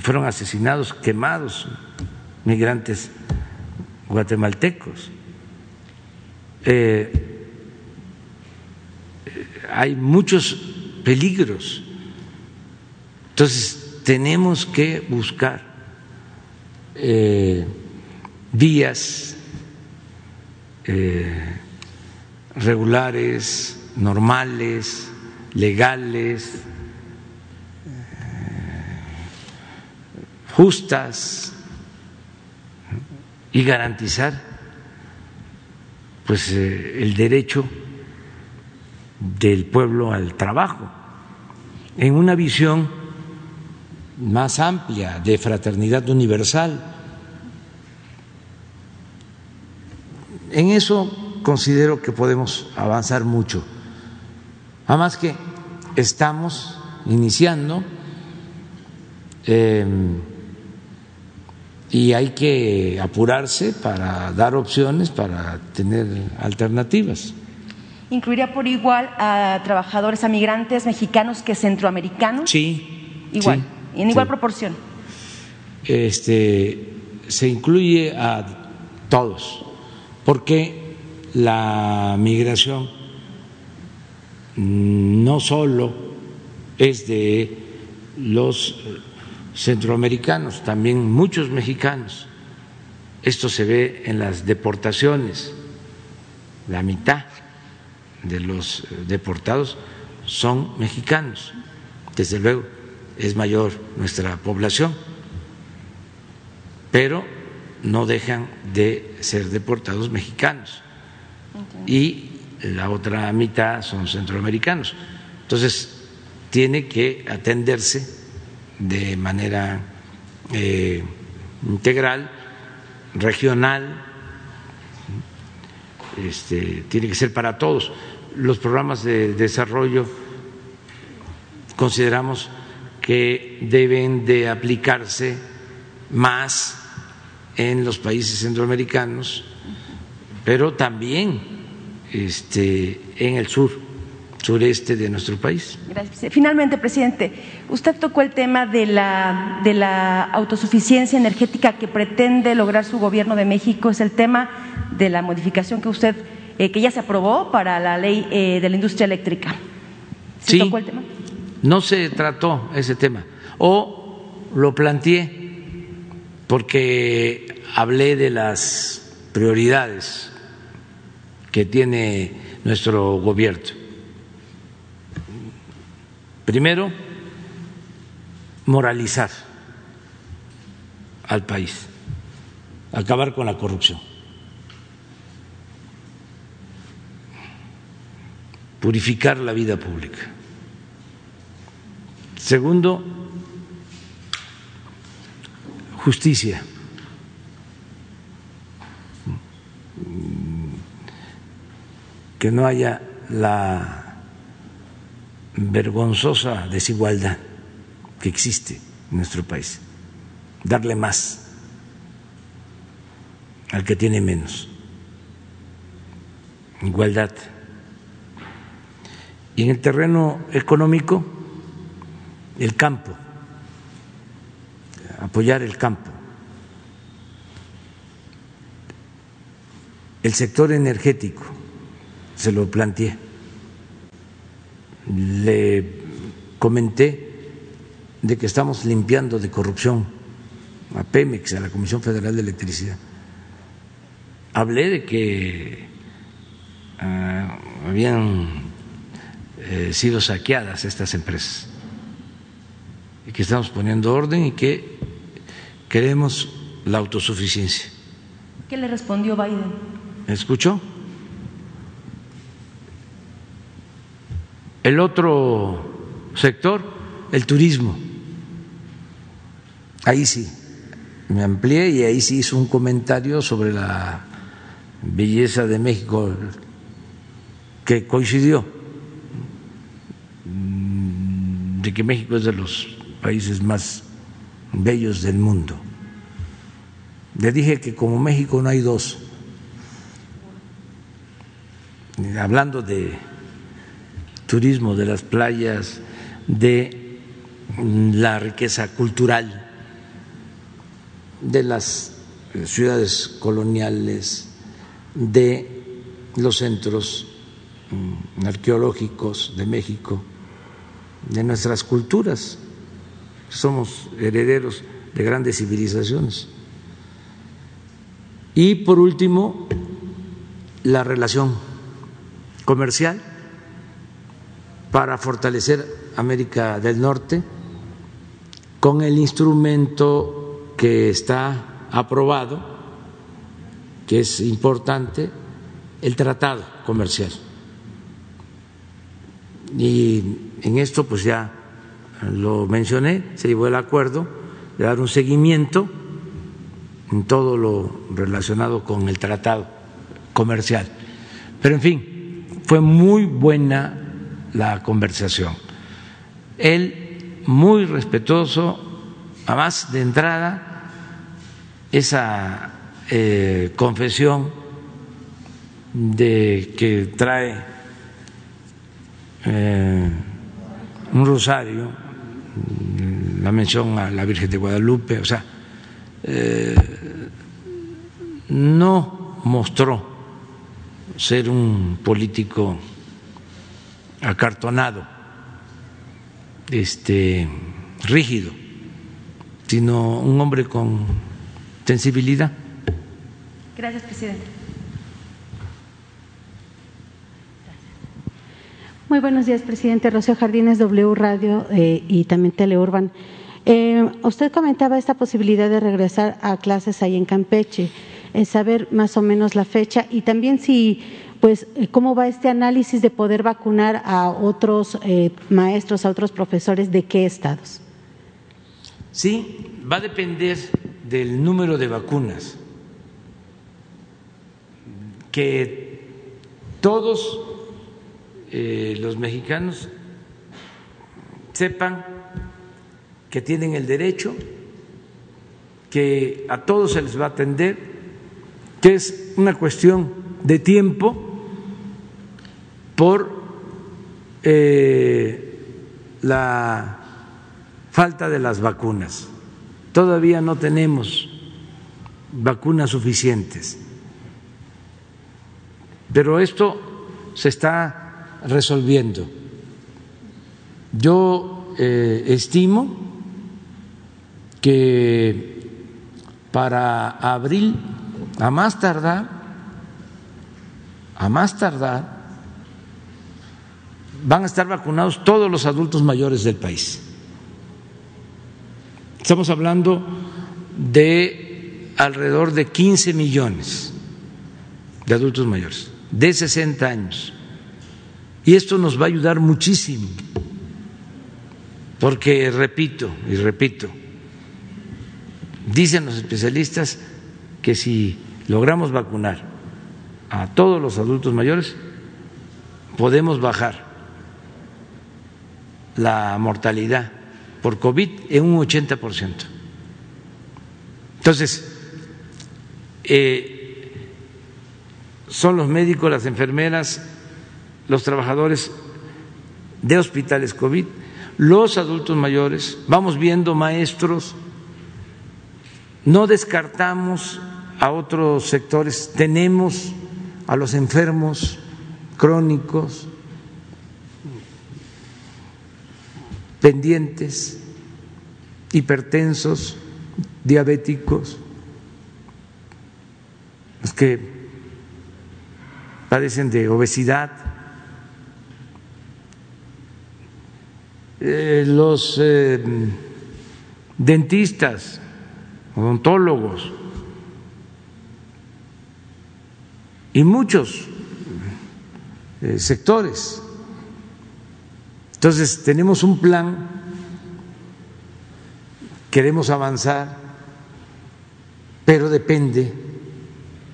fueron asesinados, quemados migrantes guatemaltecos. Eh, hay muchos peligros. Entonces, tenemos que buscar eh, vías eh, regulares, normales, legales, justas y garantizar pues eh, el derecho del pueblo al trabajo en una visión más amplia de fraternidad universal. En eso considero que podemos avanzar mucho. Además que estamos iniciando eh, y hay que apurarse para dar opciones, para tener alternativas. ¿Incluiría por igual a trabajadores, a migrantes mexicanos que centroamericanos? Sí. Igual, sí, en igual sí. proporción. Este, se incluye a todos, porque la migración no solo es de los centroamericanos, también muchos mexicanos. Esto se ve en las deportaciones. La mitad de los deportados son mexicanos. Desde luego, es mayor nuestra población, pero no dejan de ser deportados mexicanos. Y la otra mitad son centroamericanos. Entonces, tiene que atenderse de manera eh, integral, regional, este, tiene que ser para todos. Los programas de desarrollo consideramos que deben de aplicarse más en los países centroamericanos, pero también este, en el sur, sureste de nuestro país. Gracias. Finalmente, presidente, usted tocó el tema de la, de la autosuficiencia energética que pretende lograr su gobierno de México. Es el tema de la modificación que usted, eh, que ya se aprobó para la ley eh, de la industria eléctrica. ¿Se sí, tocó el tema? No se trató ese tema. O lo planteé porque hablé de las prioridades que tiene nuestro gobierno. Primero, moralizar al país, acabar con la corrupción, purificar la vida pública. Segundo, justicia. Que no haya la vergonzosa desigualdad que existe en nuestro país. Darle más al que tiene menos. Igualdad. Y en el terreno económico, el campo, apoyar el campo. El sector energético, se lo planteé. Le comenté de que estamos limpiando de corrupción a Pemex, a la Comisión Federal de Electricidad. Hablé de que uh, habían eh, sido saqueadas estas empresas y que estamos poniendo orden y que queremos la autosuficiencia. ¿Qué le respondió Biden? ¿Me escuchó? El otro sector, el turismo. Ahí sí, me amplié y ahí sí hizo un comentario sobre la belleza de México que coincidió de que México es de los países más bellos del mundo. Le dije que como México no hay dos, hablando de turismo, de las playas, de la riqueza cultural, de las ciudades coloniales, de los centros arqueológicos de México, de nuestras culturas. Somos herederos de grandes civilizaciones. Y por último, la relación comercial para fortalecer América del Norte con el instrumento que está aprobado, que es importante, el tratado comercial. Y en esto pues ya lo mencioné, se llevó el acuerdo de dar un seguimiento en todo lo relacionado con el tratado comercial Pero en fin, fue muy buena la conversación. Él muy respetuoso, además de entrada, esa eh, confesión de que trae eh, un rosario, la mención a la Virgen de Guadalupe, o sea, eh, no mostró ser un político acartonado, este, rígido, sino un hombre con sensibilidad. Gracias, presidente. Muy buenos días, presidente. Rocío Jardines, W Radio eh, y también Teleurban. Eh, usted comentaba esta posibilidad de regresar a clases ahí en Campeche, eh, saber más o menos la fecha y también si, pues, eh, cómo va este análisis de poder vacunar a otros eh, maestros, a otros profesores de qué estados. Sí, va a depender del número de vacunas. Que todos eh, los mexicanos sepan que tienen el derecho, que a todos se les va a atender, que es una cuestión de tiempo por eh, la falta de las vacunas. Todavía no tenemos vacunas suficientes, pero esto se está resolviendo. Yo eh, estimo que para abril, a más tardar, a más tardar, van a estar vacunados todos los adultos mayores del país. Estamos hablando de alrededor de 15 millones de adultos mayores, de 60 años. Y esto nos va a ayudar muchísimo, porque repito y repito, Dicen los especialistas que si logramos vacunar a todos los adultos mayores, podemos bajar la mortalidad por COVID en un 80%. Entonces, eh, son los médicos, las enfermeras, los trabajadores de hospitales COVID, los adultos mayores, vamos viendo maestros, no descartamos a otros sectores, tenemos a los enfermos crónicos pendientes, hipertensos, diabéticos, los que padecen de obesidad, eh, los eh, dentistas, odontólogos y muchos eh, sectores. Entonces, tenemos un plan, queremos avanzar, pero depende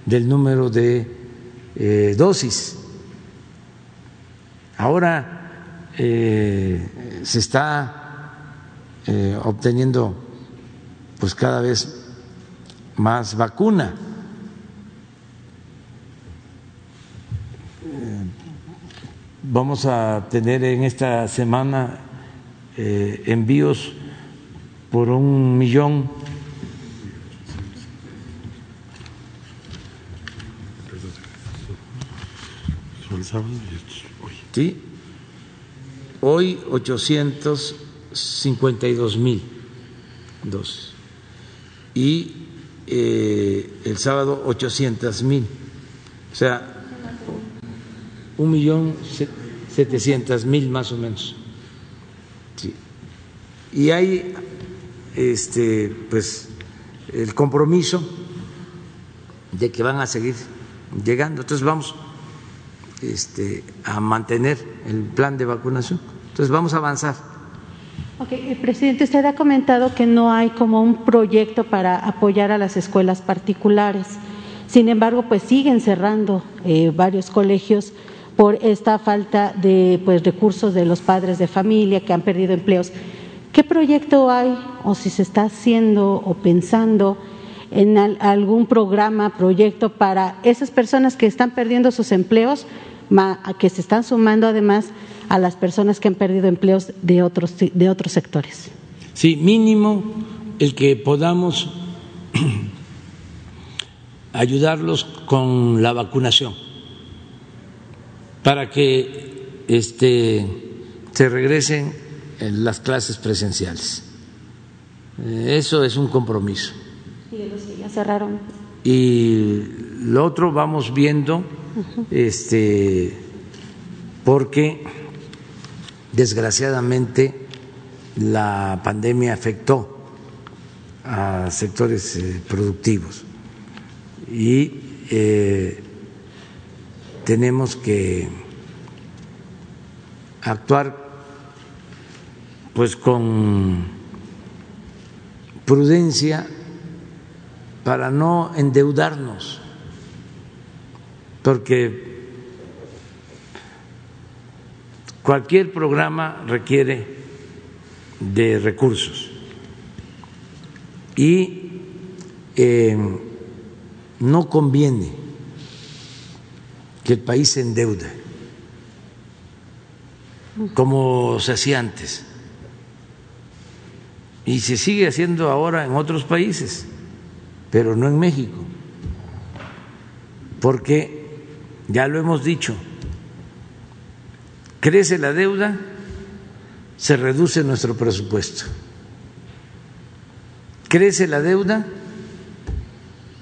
del número de eh, dosis. Ahora eh, se está obteniendo pues cada vez más vacuna. Vamos a tener en esta semana eh, envíos por un millón. Sí, hoy 852 mil dosis y eh, el sábado 800 mil, o sea, un millón setecientos mil más o menos. Sí. Y hay este, pues, el compromiso de que van a seguir llegando. Entonces vamos este, a mantener el plan de vacunación. Entonces vamos a avanzar. Ok, eh, presidente, usted ha comentado que no hay como un proyecto para apoyar a las escuelas particulares. Sin embargo, pues siguen cerrando eh, varios colegios por esta falta de pues, recursos de los padres de familia que han perdido empleos. ¿Qué proyecto hay o si se está haciendo o pensando en algún programa, proyecto para esas personas que están perdiendo sus empleos, que se están sumando además a las personas que han perdido empleos de otros, de otros sectores? Sí, mínimo el que podamos <clears throat> ayudarlos con la vacunación para que este, se regresen en las clases presenciales. Eh, eso es un compromiso. ya cerraron. Y lo otro vamos viendo, este, porque desgraciadamente la pandemia afectó a sectores eh, productivos y eh, tenemos que actuar pues con prudencia para no endeudarnos, porque cualquier programa requiere de recursos. Y eh, no conviene el país se endeude como se hacía antes y se sigue haciendo ahora en otros países, pero no en México, porque ya lo hemos dicho, crece la deuda, se reduce nuestro presupuesto. Crece la deuda,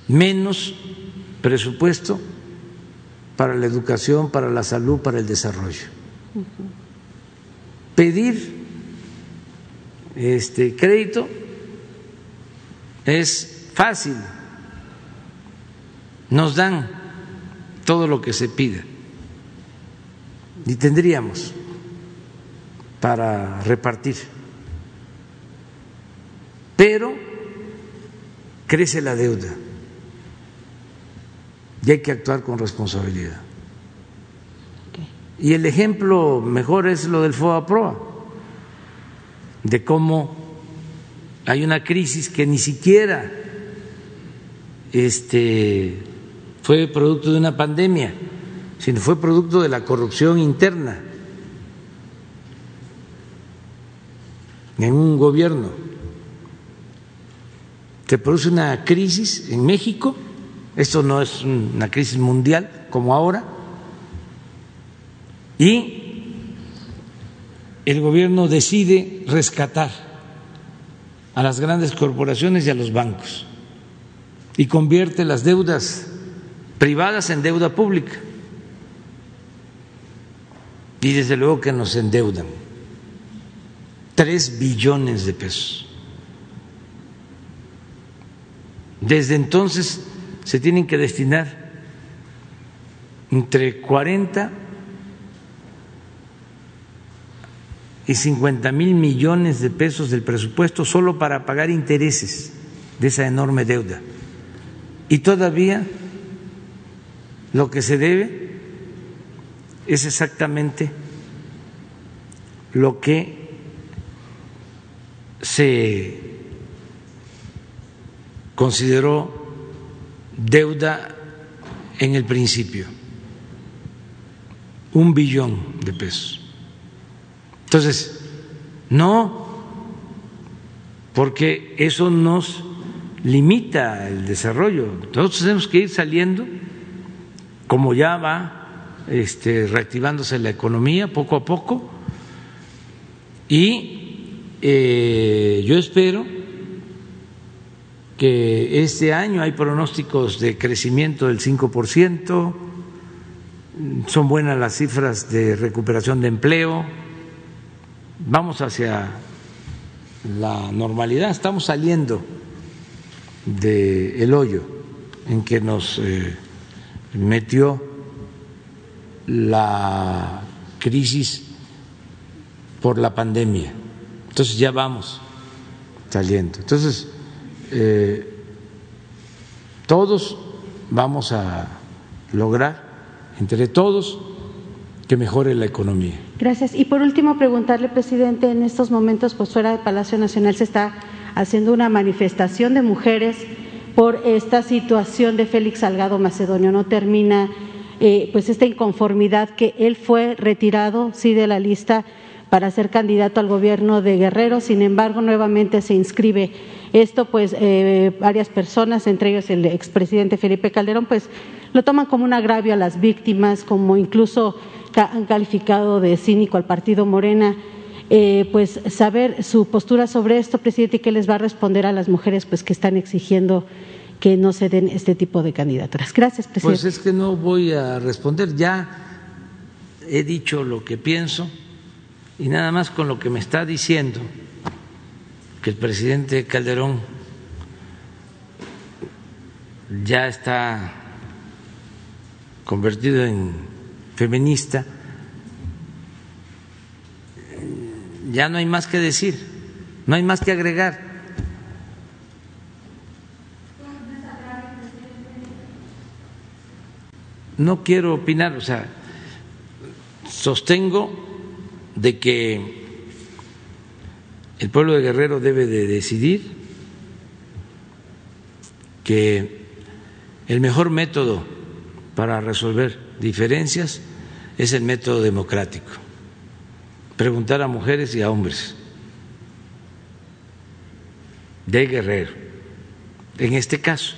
menos presupuesto para la educación, para la salud, para el desarrollo. Pedir este crédito es fácil. Nos dan todo lo que se pida y tendríamos para repartir. Pero crece la deuda y hay que actuar con responsabilidad. Y el ejemplo mejor es lo del FOA-PROA de cómo hay una crisis que ni siquiera este, fue producto de una pandemia, sino fue producto de la corrupción interna en un gobierno. Se produce una crisis en México, esto no es una crisis mundial como ahora, y el gobierno decide rescatar a las grandes corporaciones y a los bancos y convierte las deudas privadas en deuda pública. Y desde luego que nos endeudan. Tres billones de pesos. Desde entonces se tienen que destinar entre 40 y 50 mil millones de pesos del presupuesto solo para pagar intereses de esa enorme deuda. Y todavía lo que se debe es exactamente lo que se consideró deuda en el principio, un billón de pesos. Entonces, no, porque eso nos limita el desarrollo. Nosotros tenemos que ir saliendo, como ya va este, reactivándose la economía poco a poco, y eh, yo espero que este año hay pronósticos de crecimiento del 5%, son buenas las cifras de recuperación de empleo vamos hacia la normalidad, estamos saliendo del hoyo en que nos eh, metió la crisis por la pandemia. Entonces ya vamos saliendo. Entonces, eh, todos vamos a lograr entre todos que mejore la economía. Gracias. Y por último, preguntarle, presidente, en estos momentos, pues fuera del Palacio Nacional se está haciendo una manifestación de mujeres por esta situación de Félix Salgado Macedonio. No termina eh, pues esta inconformidad que él fue retirado, sí, de la lista para ser candidato al gobierno de Guerrero, sin embargo, nuevamente se inscribe. Esto, pues, eh, varias personas, entre ellos el expresidente Felipe Calderón, pues lo toman como un agravio a las víctimas, como incluso han calificado de cínico al partido Morena. Eh, pues saber su postura sobre esto, presidente, y qué les va a responder a las mujeres pues que están exigiendo que no se den este tipo de candidaturas. Gracias, presidente. Pues es que no voy a responder, ya he dicho lo que pienso y nada más con lo que me está diciendo que el presidente Calderón ya está convertido en feminista, ya no hay más que decir, no hay más que agregar. No quiero opinar, o sea, sostengo de que el pueblo de Guerrero debe de decidir que el mejor método para resolver diferencias es el método democrático. Preguntar a mujeres y a hombres de Guerrero, en este caso.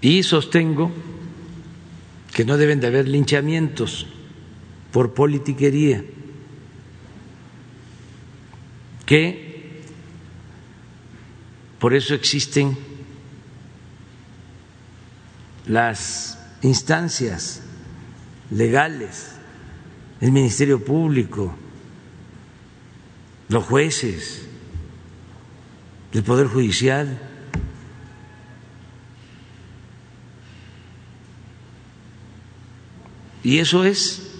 Y sostengo que no deben de haber linchamientos por politiquería, que por eso existen las instancias legales, el Ministerio Público, los jueces, el Poder Judicial. Y eso es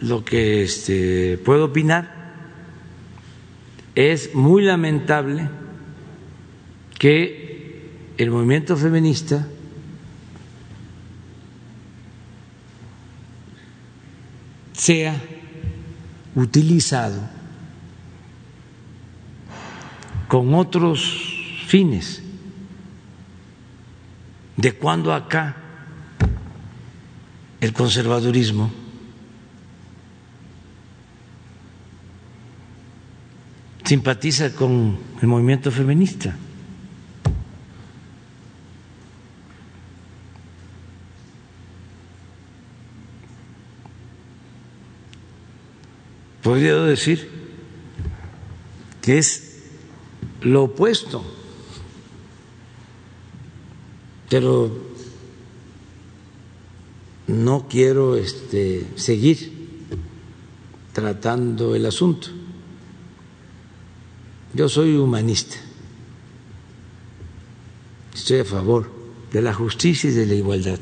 lo que este, puedo opinar. Es muy lamentable que el movimiento feminista sea utilizado con otros fines. De cuando acá el conservadurismo simpatiza con el movimiento feminista. Podría decir que es lo opuesto, pero no quiero este, seguir tratando el asunto. Yo soy humanista. Estoy a favor de la justicia y de la igualdad.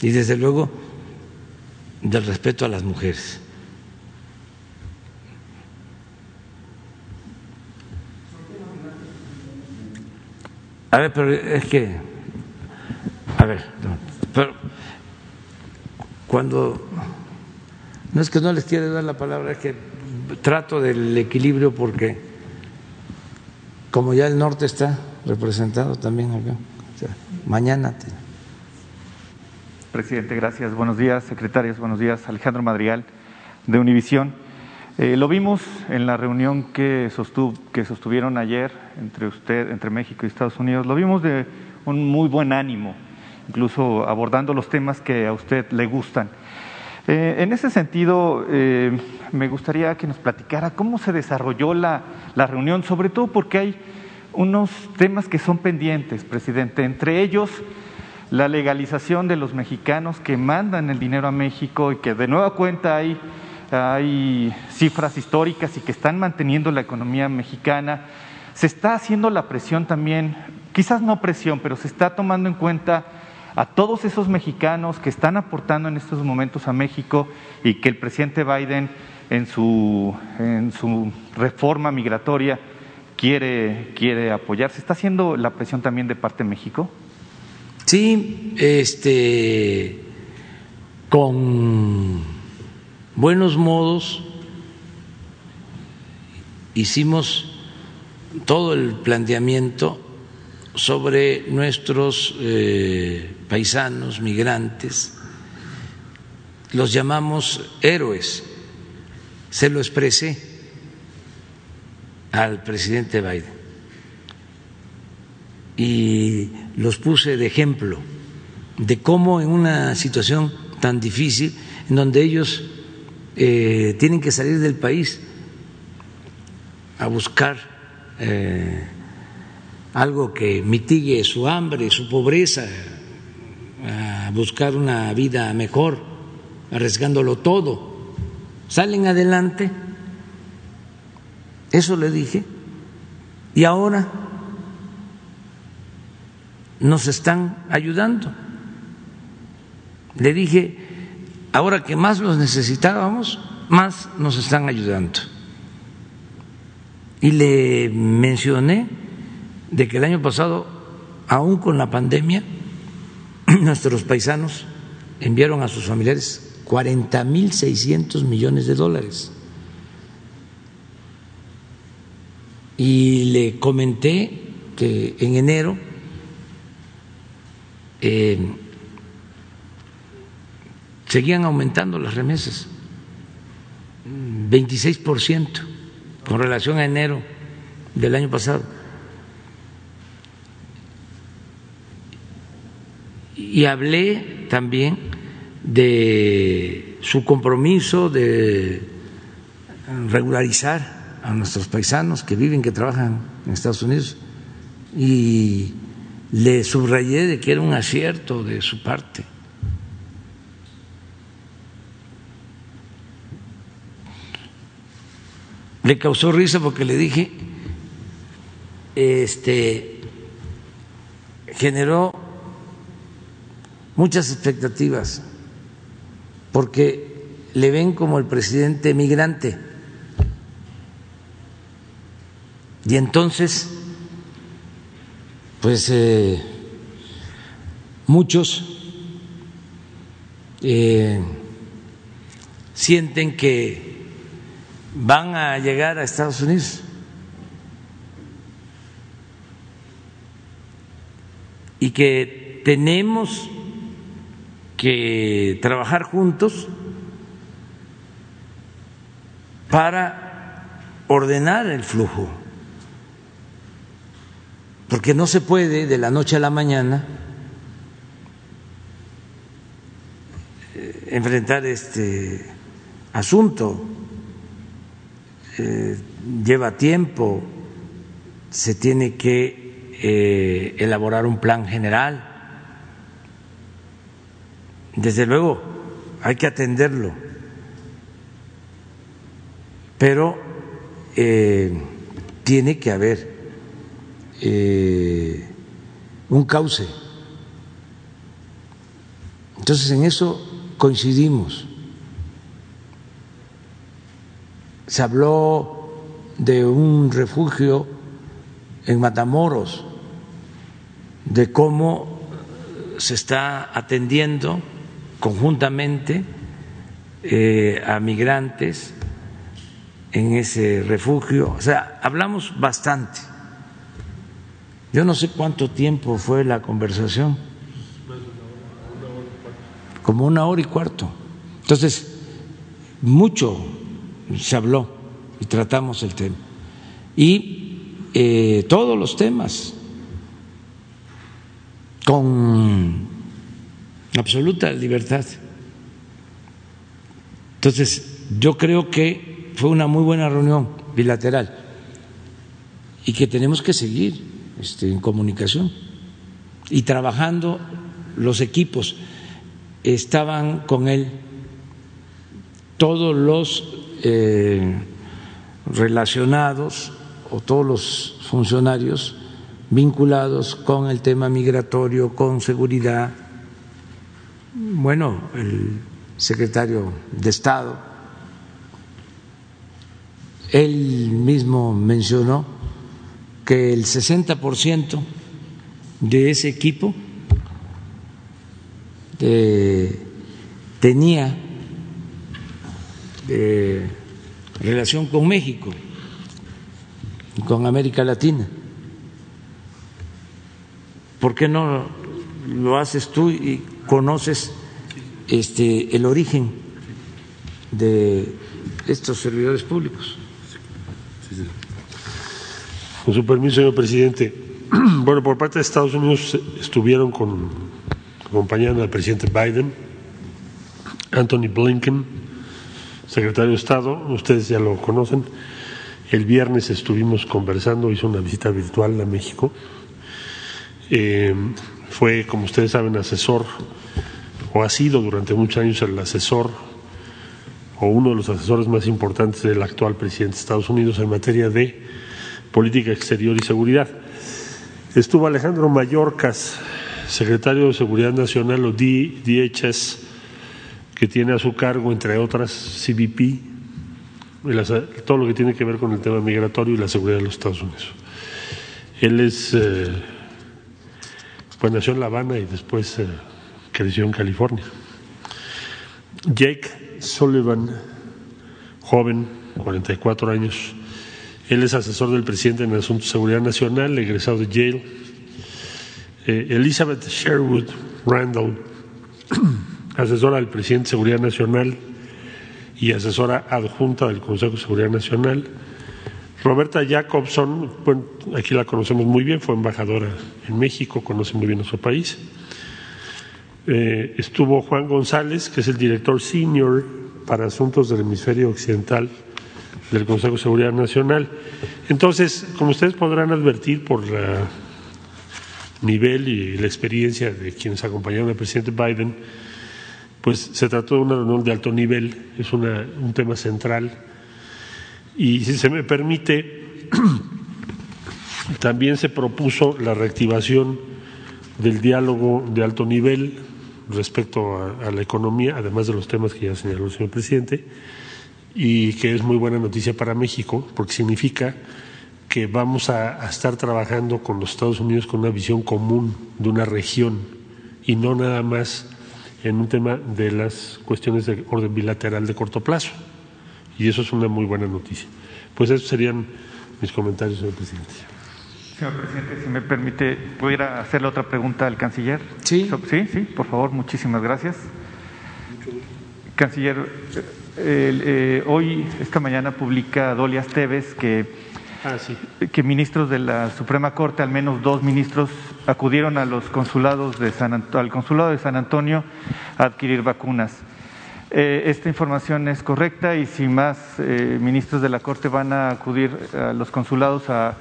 Y desde luego del respeto a las mujeres. A ver, pero es que, a ver, pero cuando no es que no les quiera dar la palabra, es que trato del equilibrio porque como ya el norte está representado también acá, mañana. Presidente, gracias. Buenos días, secretarios. Buenos días, Alejandro Madrigal de Univisión. Eh, lo vimos en la reunión que, que sostuvieron ayer entre usted, entre México y Estados Unidos. Lo vimos de un muy buen ánimo, incluso abordando los temas que a usted le gustan. Eh, en ese sentido, eh, me gustaría que nos platicara cómo se desarrolló la, reunión, sobre todo porque hay unos temas que son pendientes, presidente, entre ellos la legalización de los mexicanos que mandan el dinero a México y que de nueva cuenta hay, hay cifras históricas y que están manteniendo la economía mexicana. Se está haciendo la presión también, quizás no presión, pero se está tomando en cuenta a todos esos mexicanos que están aportando en estos momentos a México y que el presidente Biden en su, en su reforma migratoria quiere, quiere apoyar. ¿Se está haciendo la presión también de parte de México? Sí, este, con buenos modos hicimos todo el planteamiento sobre nuestros eh, paisanos migrantes, los llamamos héroes, se lo expresé al presidente Biden y los puse de ejemplo de cómo en una situación tan difícil, en donde ellos eh, tienen que salir del país a buscar eh, algo que mitigue su hambre, su pobreza, a buscar una vida mejor, arriesgándolo todo. Salen adelante, eso le dije, y ahora nos están ayudando. Le dije, ahora que más los necesitábamos, más nos están ayudando. Y le mencioné de que el año pasado, aún con la pandemia, <clears throat> nuestros paisanos enviaron a sus familiares 40 mil 600 millones de dólares. Y le comenté que en enero eh, seguían aumentando las remesas, 26% con relación a enero del año pasado. Y hablé también de su compromiso de regularizar a nuestros paisanos que viven, que trabajan en Estados Unidos y le subrayé de que era un acierto de su parte. Le causó risa porque le dije, este, generó muchas expectativas, porque le ven como el presidente migrante. Y entonces pues eh, muchos eh, sienten que van a llegar a Estados Unidos y que tenemos que trabajar juntos para ordenar el flujo porque no se puede de la noche a la mañana eh, enfrentar este asunto. Eh, lleva tiempo, se tiene que eh, elaborar un plan general. Desde luego, hay que atenderlo, pero tiene que haber eh, un cauce. Entonces en eso coincidimos. Se habló de un refugio en Matamoros, de cómo se está atendiendo conjuntamente eh, a migrantes en ese refugio. O sea, hablamos bastante yo no sé cuánto tiempo fue la conversación. Como una hora y cuarto. Entonces, mucho se habló y tratamos el tema. Y eh, todos los temas, con absoluta libertad. Entonces, yo creo que fue una muy buena reunión bilateral y que tenemos que seguir este, en comunicación y trabajando los equipos. Estaban con él todos los eh, relacionados o todos los funcionarios vinculados con el tema migratorio, con seguridad. Bueno, el secretario de Estado, él mismo mencionó que el 60% de ese equipo eh, tenía eh, relación con México y con América Latina. ¿Por qué no lo haces tú y conoces este, el origen de estos servidores públicos? Con su permiso, señor presidente. <clears throat> Bueno, por parte de Estados Unidos estuvieron con, acompañando al presidente Biden, Anthony Blinken, secretario de Estado, ustedes ya lo conocen. El viernes estuvimos conversando, hizo una visita virtual a México. Eh, fue, como ustedes saben, asesor, o ha sido durante muchos años el asesor, o uno de los asesores más importantes del actual presidente de Estados Unidos en materia de política exterior y seguridad. Estuvo Alejandro Mayorkas, secretario de Seguridad Nacional o DHS, que tiene a su cargo, entre otras, CBP, todo lo que tiene que ver con el tema migratorio y la seguridad de los Estados Unidos. Él es, eh, pues nació en La Habana y después eh, creció en California. Jake Sullivan, joven, 44 años, él es asesor del presidente en asuntos de seguridad nacional, egresado de Yale. Eh, Elizabeth Sherwood Randall, <clears throat> asesora del presidente de seguridad nacional y asesora adjunta del Consejo de Seguridad Nacional. Roberta Jacobson, bueno, aquí la conocemos muy bien, fue embajadora en México, conoce muy bien nuestro país. Eh, estuvo Juan González, que es el director senior para asuntos del hemisferio occidental del Consejo de Seguridad Nacional. Entonces, como ustedes podrán advertir por el nivel y la experiencia de quienes acompañaron al presidente Biden, pues se trató de una reunión de alto nivel, es un tema central. Y si se me permite, <clears throat> también se propuso la reactivación del diálogo de alto nivel respecto a la economía, además de los temas que ya señaló el señor presidente y que es muy buena noticia para México porque significa que vamos a, estar trabajando con los Estados Unidos con una visión común de una región y no nada más en un tema de las cuestiones de orden bilateral de corto plazo. Y eso es una muy buena noticia. Pues esos serían mis comentarios, señor presidente. Señor presidente, si me permite, ¿pudiera hacerle otra pregunta al canciller? Sí. Sí, sí, por favor, muchísimas gracias. Canciller, eh, hoy, esta mañana, publica Dolias Teves que, ah, que ministros de la Suprema Corte, al menos dos ministros, acudieron a los consulados de San, al consulado de San Antonio a adquirir vacunas. Eh, esta información es correcta y si más eh, ministros de la Corte van a acudir a los consulados a,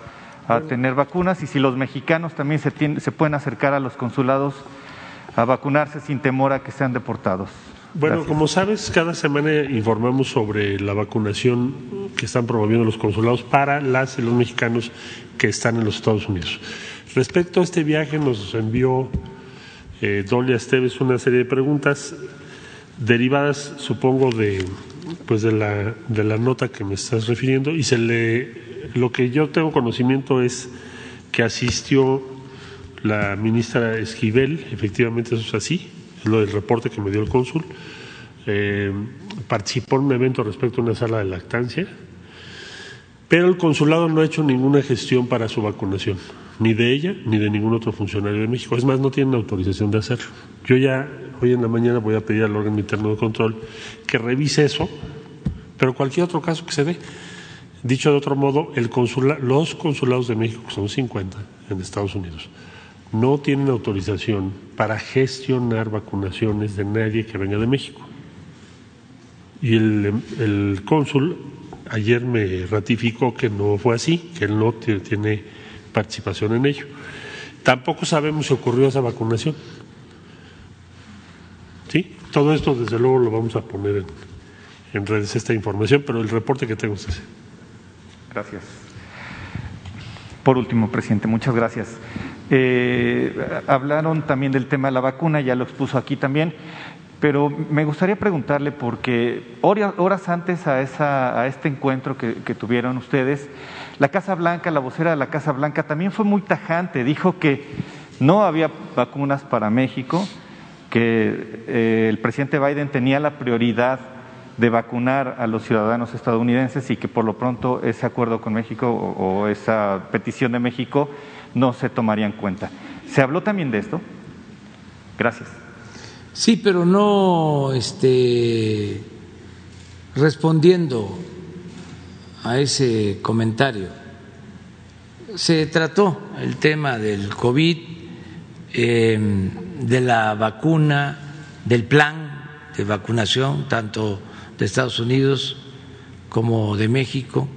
a tener vacunas y si los mexicanos también se, se pueden acercar a los consulados a vacunarse sin temor a que sean deportados. Bueno, como sabes, cada semana informamos sobre la vacunación que están promoviendo los consulados para las y los mexicanos que están en los Estados Unidos. Respecto a este viaje, nos envió eh, Dolia Esteves una serie de preguntas derivadas, supongo, de pues de la, de la nota que me estás refiriendo y se le lo que yo tengo conocimiento es que asistió la ministra Esquivel, efectivamente eso es así, lo del reporte que me dio el cónsul, eh, participó en un evento respecto a una sala de lactancia, pero el consulado no ha hecho ninguna gestión para su vacunación, ni de ella ni de ningún otro funcionario de México. Es más, no tienen autorización de hacerlo. Yo ya hoy en la mañana voy a pedir al órgano interno de control que revise eso, pero cualquier otro caso que se dé. Dicho de otro modo, el los consulados de México, que son 50 en Estados Unidos, no tienen autorización para gestionar vacunaciones de nadie que venga de México. Y el, cónsul ayer me ratificó que no fue así, que él no tiene participación en ello. Tampoco sabemos si ocurrió esa vacunación. ¿Sí? Todo esto, desde luego, lo vamos a poner en, redes, esta información, pero el reporte que tengo es ese. Gracias. Por último, presidente, muchas gracias. Eh, hablaron también del tema de la vacuna, ya lo expuso aquí también, pero me gustaría preguntarle porque horas antes a, esa, a este encuentro que, tuvieron ustedes, la Casa Blanca, la vocera de la Casa Blanca también fue muy tajante, dijo que no había vacunas para México, que eh, el presidente Biden tenía la prioridad de vacunar a los ciudadanos estadounidenses y que por lo pronto ese acuerdo con México o, esa petición de México no se tomaría en cuenta. ¿Se habló también de esto? Gracias. Sí, pero no este, respondiendo a ese comentario. Se trató el tema del COVID, em, de la vacuna, del plan de vacunación, tanto de Estados Unidos como de México.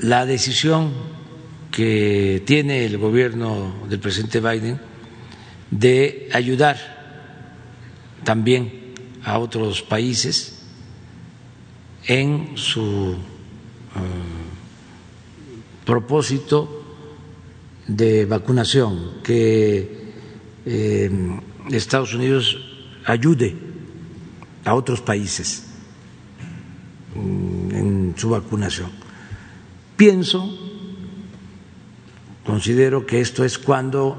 La decisión que tiene el gobierno del presidente Biden de ayudar también a otros países en su eh, propósito de vacunación, que eh, Estados Unidos ayude a otros países mm, en su vacunación. Pienso, considero que esto es cuando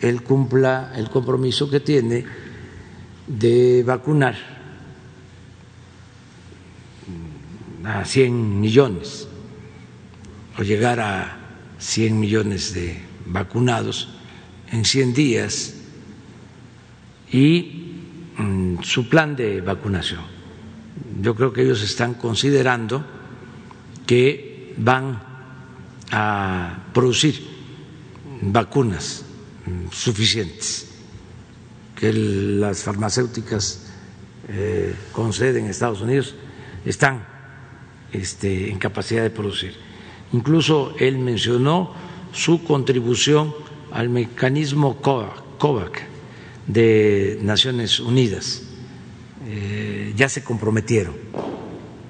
él cumpla el compromiso que tiene de vacunar a 100 millones o llegar a 100 millones de vacunados en 100 días y Mm, su plan de vacunación. Yo creo que ellos están considerando que van a producir vacunas mm, suficientes que las farmacéuticas eh, conceden en Estados Unidos están este, en capacidad de producir. Incluso él mencionó su contribución al mecanismo COVAX de Naciones Unidas eh, ya se comprometieron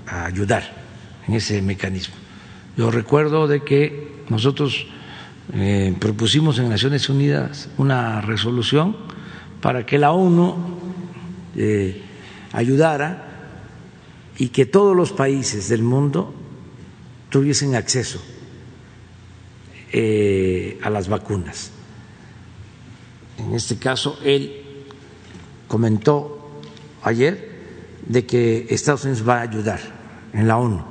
a ayudar en ese mecanismo. Yo recuerdo de que nosotros eh, propusimos en Naciones Unidas una resolución para que la ONU eh, ayudara y que todos los países del mundo tuviesen acceso a las vacunas en este caso, él comentó ayer de que Estados Unidos va a ayudar en la ONU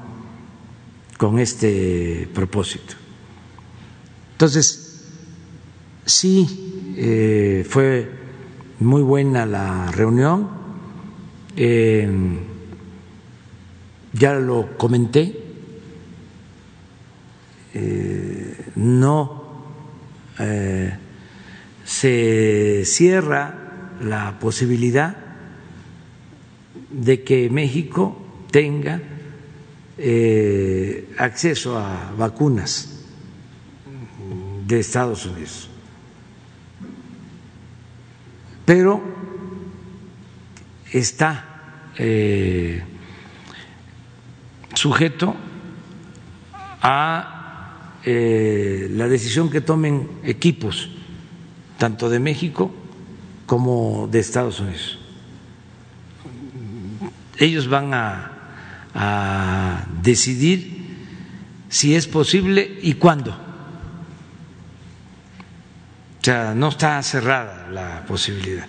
con este propósito. Entonces, sí, eh, fue muy buena la reunión, eh, ya lo comenté, eh, no se cierra la posibilidad de que México tenga eh, acceso a vacunas de Estados Unidos. Pero está eh, sujeto a eh, la decisión que tomen equipos tanto de México como de Estados Unidos. Ellos van a, decidir si es posible y cuándo. Sea, no está cerrada la posibilidad.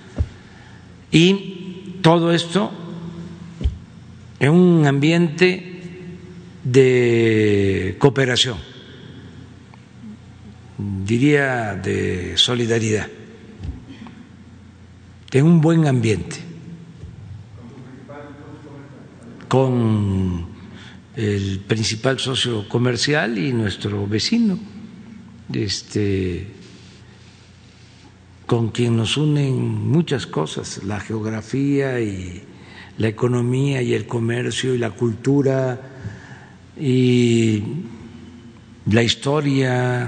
Y todo esto en un ambiente de cooperación diría, de solidaridad, en un buen ambiente, con el principal socio comercial y nuestro vecino, este, con quien nos unen muchas cosas, la geografía y la economía y el comercio y la cultura y la historia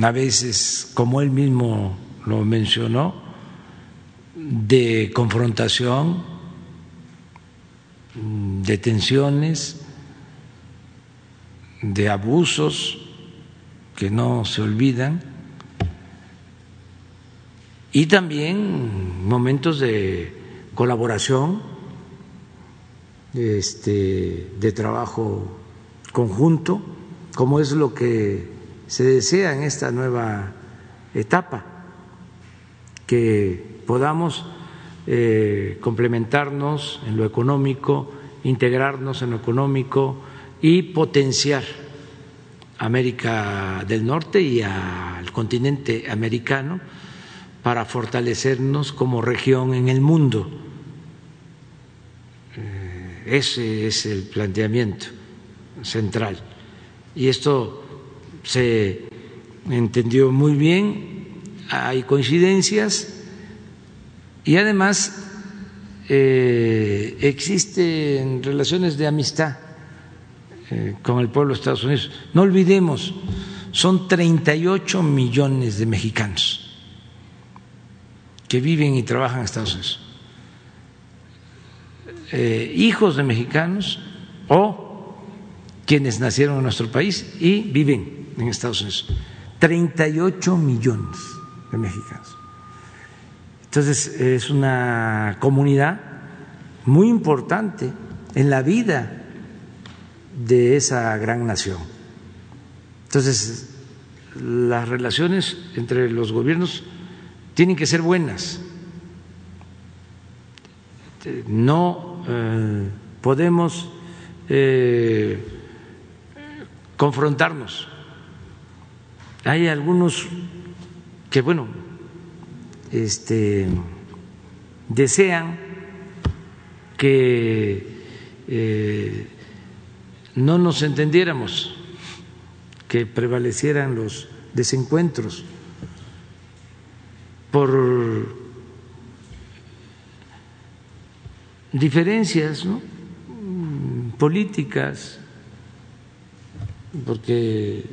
a veces, como él mismo lo mencionó, de confrontación, de tensiones, de abusos que no se olvidan, y también momentos de colaboración, este, de trabajo conjunto, como es lo que se desea en esta nueva etapa, que podamos eh, complementarnos en lo económico, integrarnos en lo económico y potenciar América del Norte y al continente americano para fortalecernos como región en el mundo. Eh, ese es el planteamiento central. Y esto se entendió muy bien, hay coincidencias y además eh, existen relaciones de amistad eh, con el pueblo de Estados Unidos. No olvidemos, son 38 millones de mexicanos que viven y trabajan en Estados Unidos, eh, hijos de mexicanos o quienes nacieron en nuestro país y viven en Estados Unidos. 38 millones de mexicanos. Entonces es una comunidad muy importante en la vida de esa gran nación. Entonces las relaciones entre los gobiernos tienen que ser buenas. No eh, podemos eh, confrontarnos. Hay algunos que, bueno, este, desean que eh, no nos entendiéramos, que prevalecieran los desencuentros por diferencias políticas, porque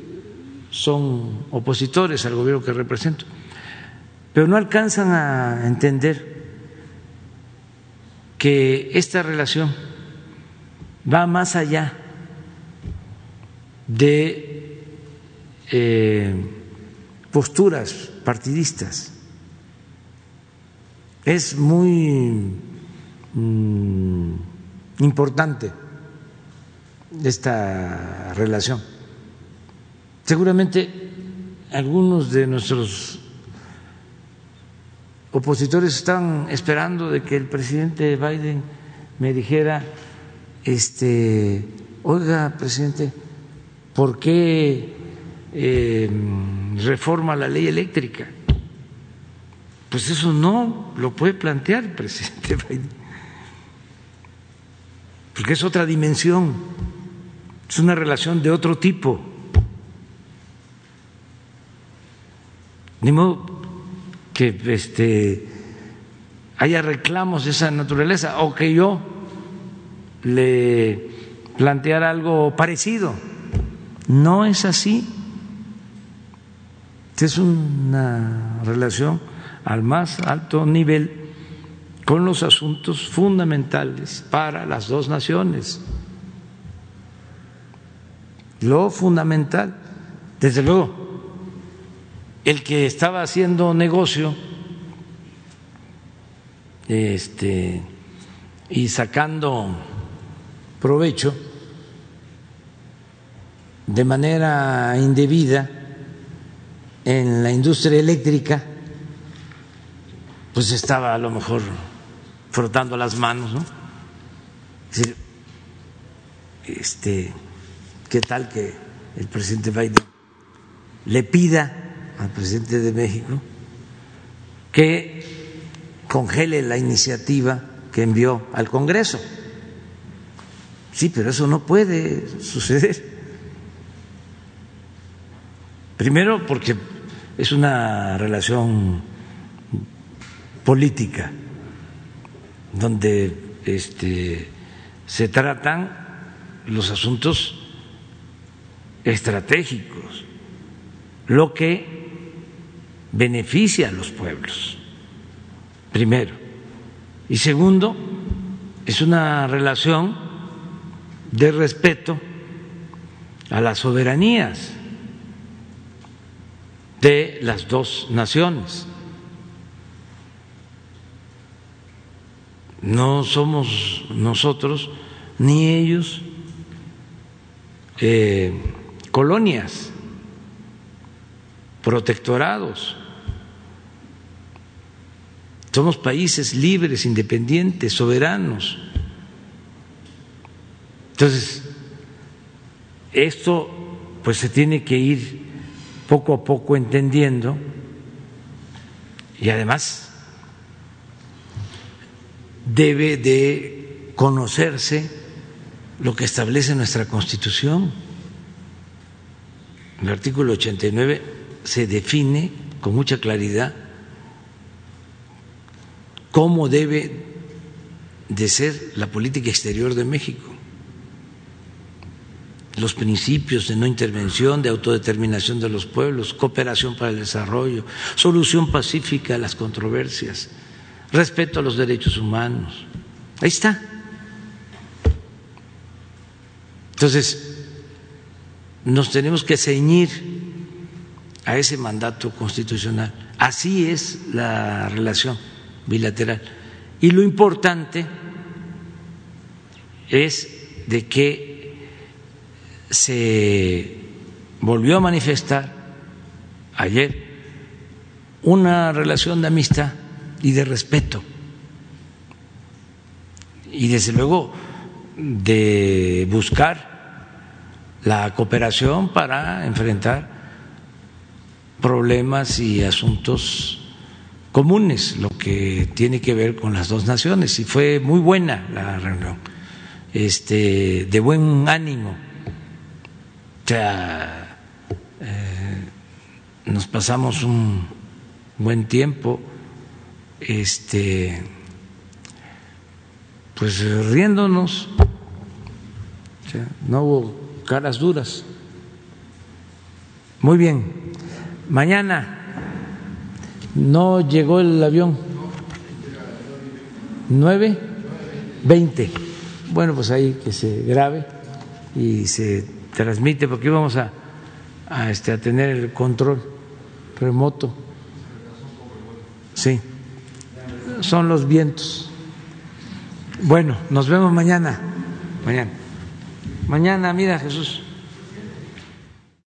son opositores al gobierno que represento, pero no alcanzan a entender que esta relación va más allá de eh, posturas partidistas es muy mm, importante esta relación. Seguramente algunos de nuestros opositores están esperando de que el presidente Biden me dijera, este, oiga, presidente, ¿por qué eh, reforma la ley eléctrica? Pues eso no lo puede plantear el presidente <laughs> Biden, porque es otra dimensión, es una relación de otro tipo. Ni modo que este, haya reclamos de esa naturaleza o que yo le planteara algo parecido. No es así. Es una relación al más alto nivel con los asuntos fundamentales para las dos naciones. Lo fundamental, desde luego, el que estaba haciendo negocio este, y sacando provecho de manera indebida en la industria eléctrica, pues estaba a lo mejor frotando las manos, ¿no? Es decir, este, ¿qué tal que el presidente Biden le pida al presidente de México que congele la iniciativa que envió al Congreso? Sí, pero eso no puede suceder. Primero porque es una relación política, donde este, se tratan los asuntos estratégicos, lo que beneficia a los pueblos, primero. Y segundo, es una relación de respeto a las soberanías de las dos naciones. No somos nosotros ni ellos eh, colonias, protectorados. Somos países libres, independientes, soberanos. Entonces, esto pues se tiene que ir poco a poco entendiendo y además debe de conocerse lo que establece nuestra Constitución. El artículo 89 se define con mucha claridad cómo debe de ser la política exterior de México los principios de no intervención, de autodeterminación de los pueblos, cooperación para el desarrollo, solución pacífica a las controversias, respeto a los derechos humanos. Ahí está. Entonces, nos tenemos que ceñir a ese mandato constitucional. Así es la relación bilateral. Y lo importante es de que se volvió a manifestar ayer una relación de amistad y de respeto. Y desde luego de buscar la cooperación para enfrentar problemas y asuntos comunes, lo que tiene que ver con las dos naciones. Y fue muy buena la reunión, este, de buen ánimo. Sea, eh, nos pasamos un buen tiempo, este, pues riéndonos, no hubo caras duras. Muy bien, mañana no llegó el avión. ¿Nueve? Veinte. Bueno, pues ahí que se grabe y se transmite, porque íbamos a, a, este, a tener el control remoto. Sí, son los vientos. Bueno, nos vemos mañana. Mañana. Mañana, mira Jesús.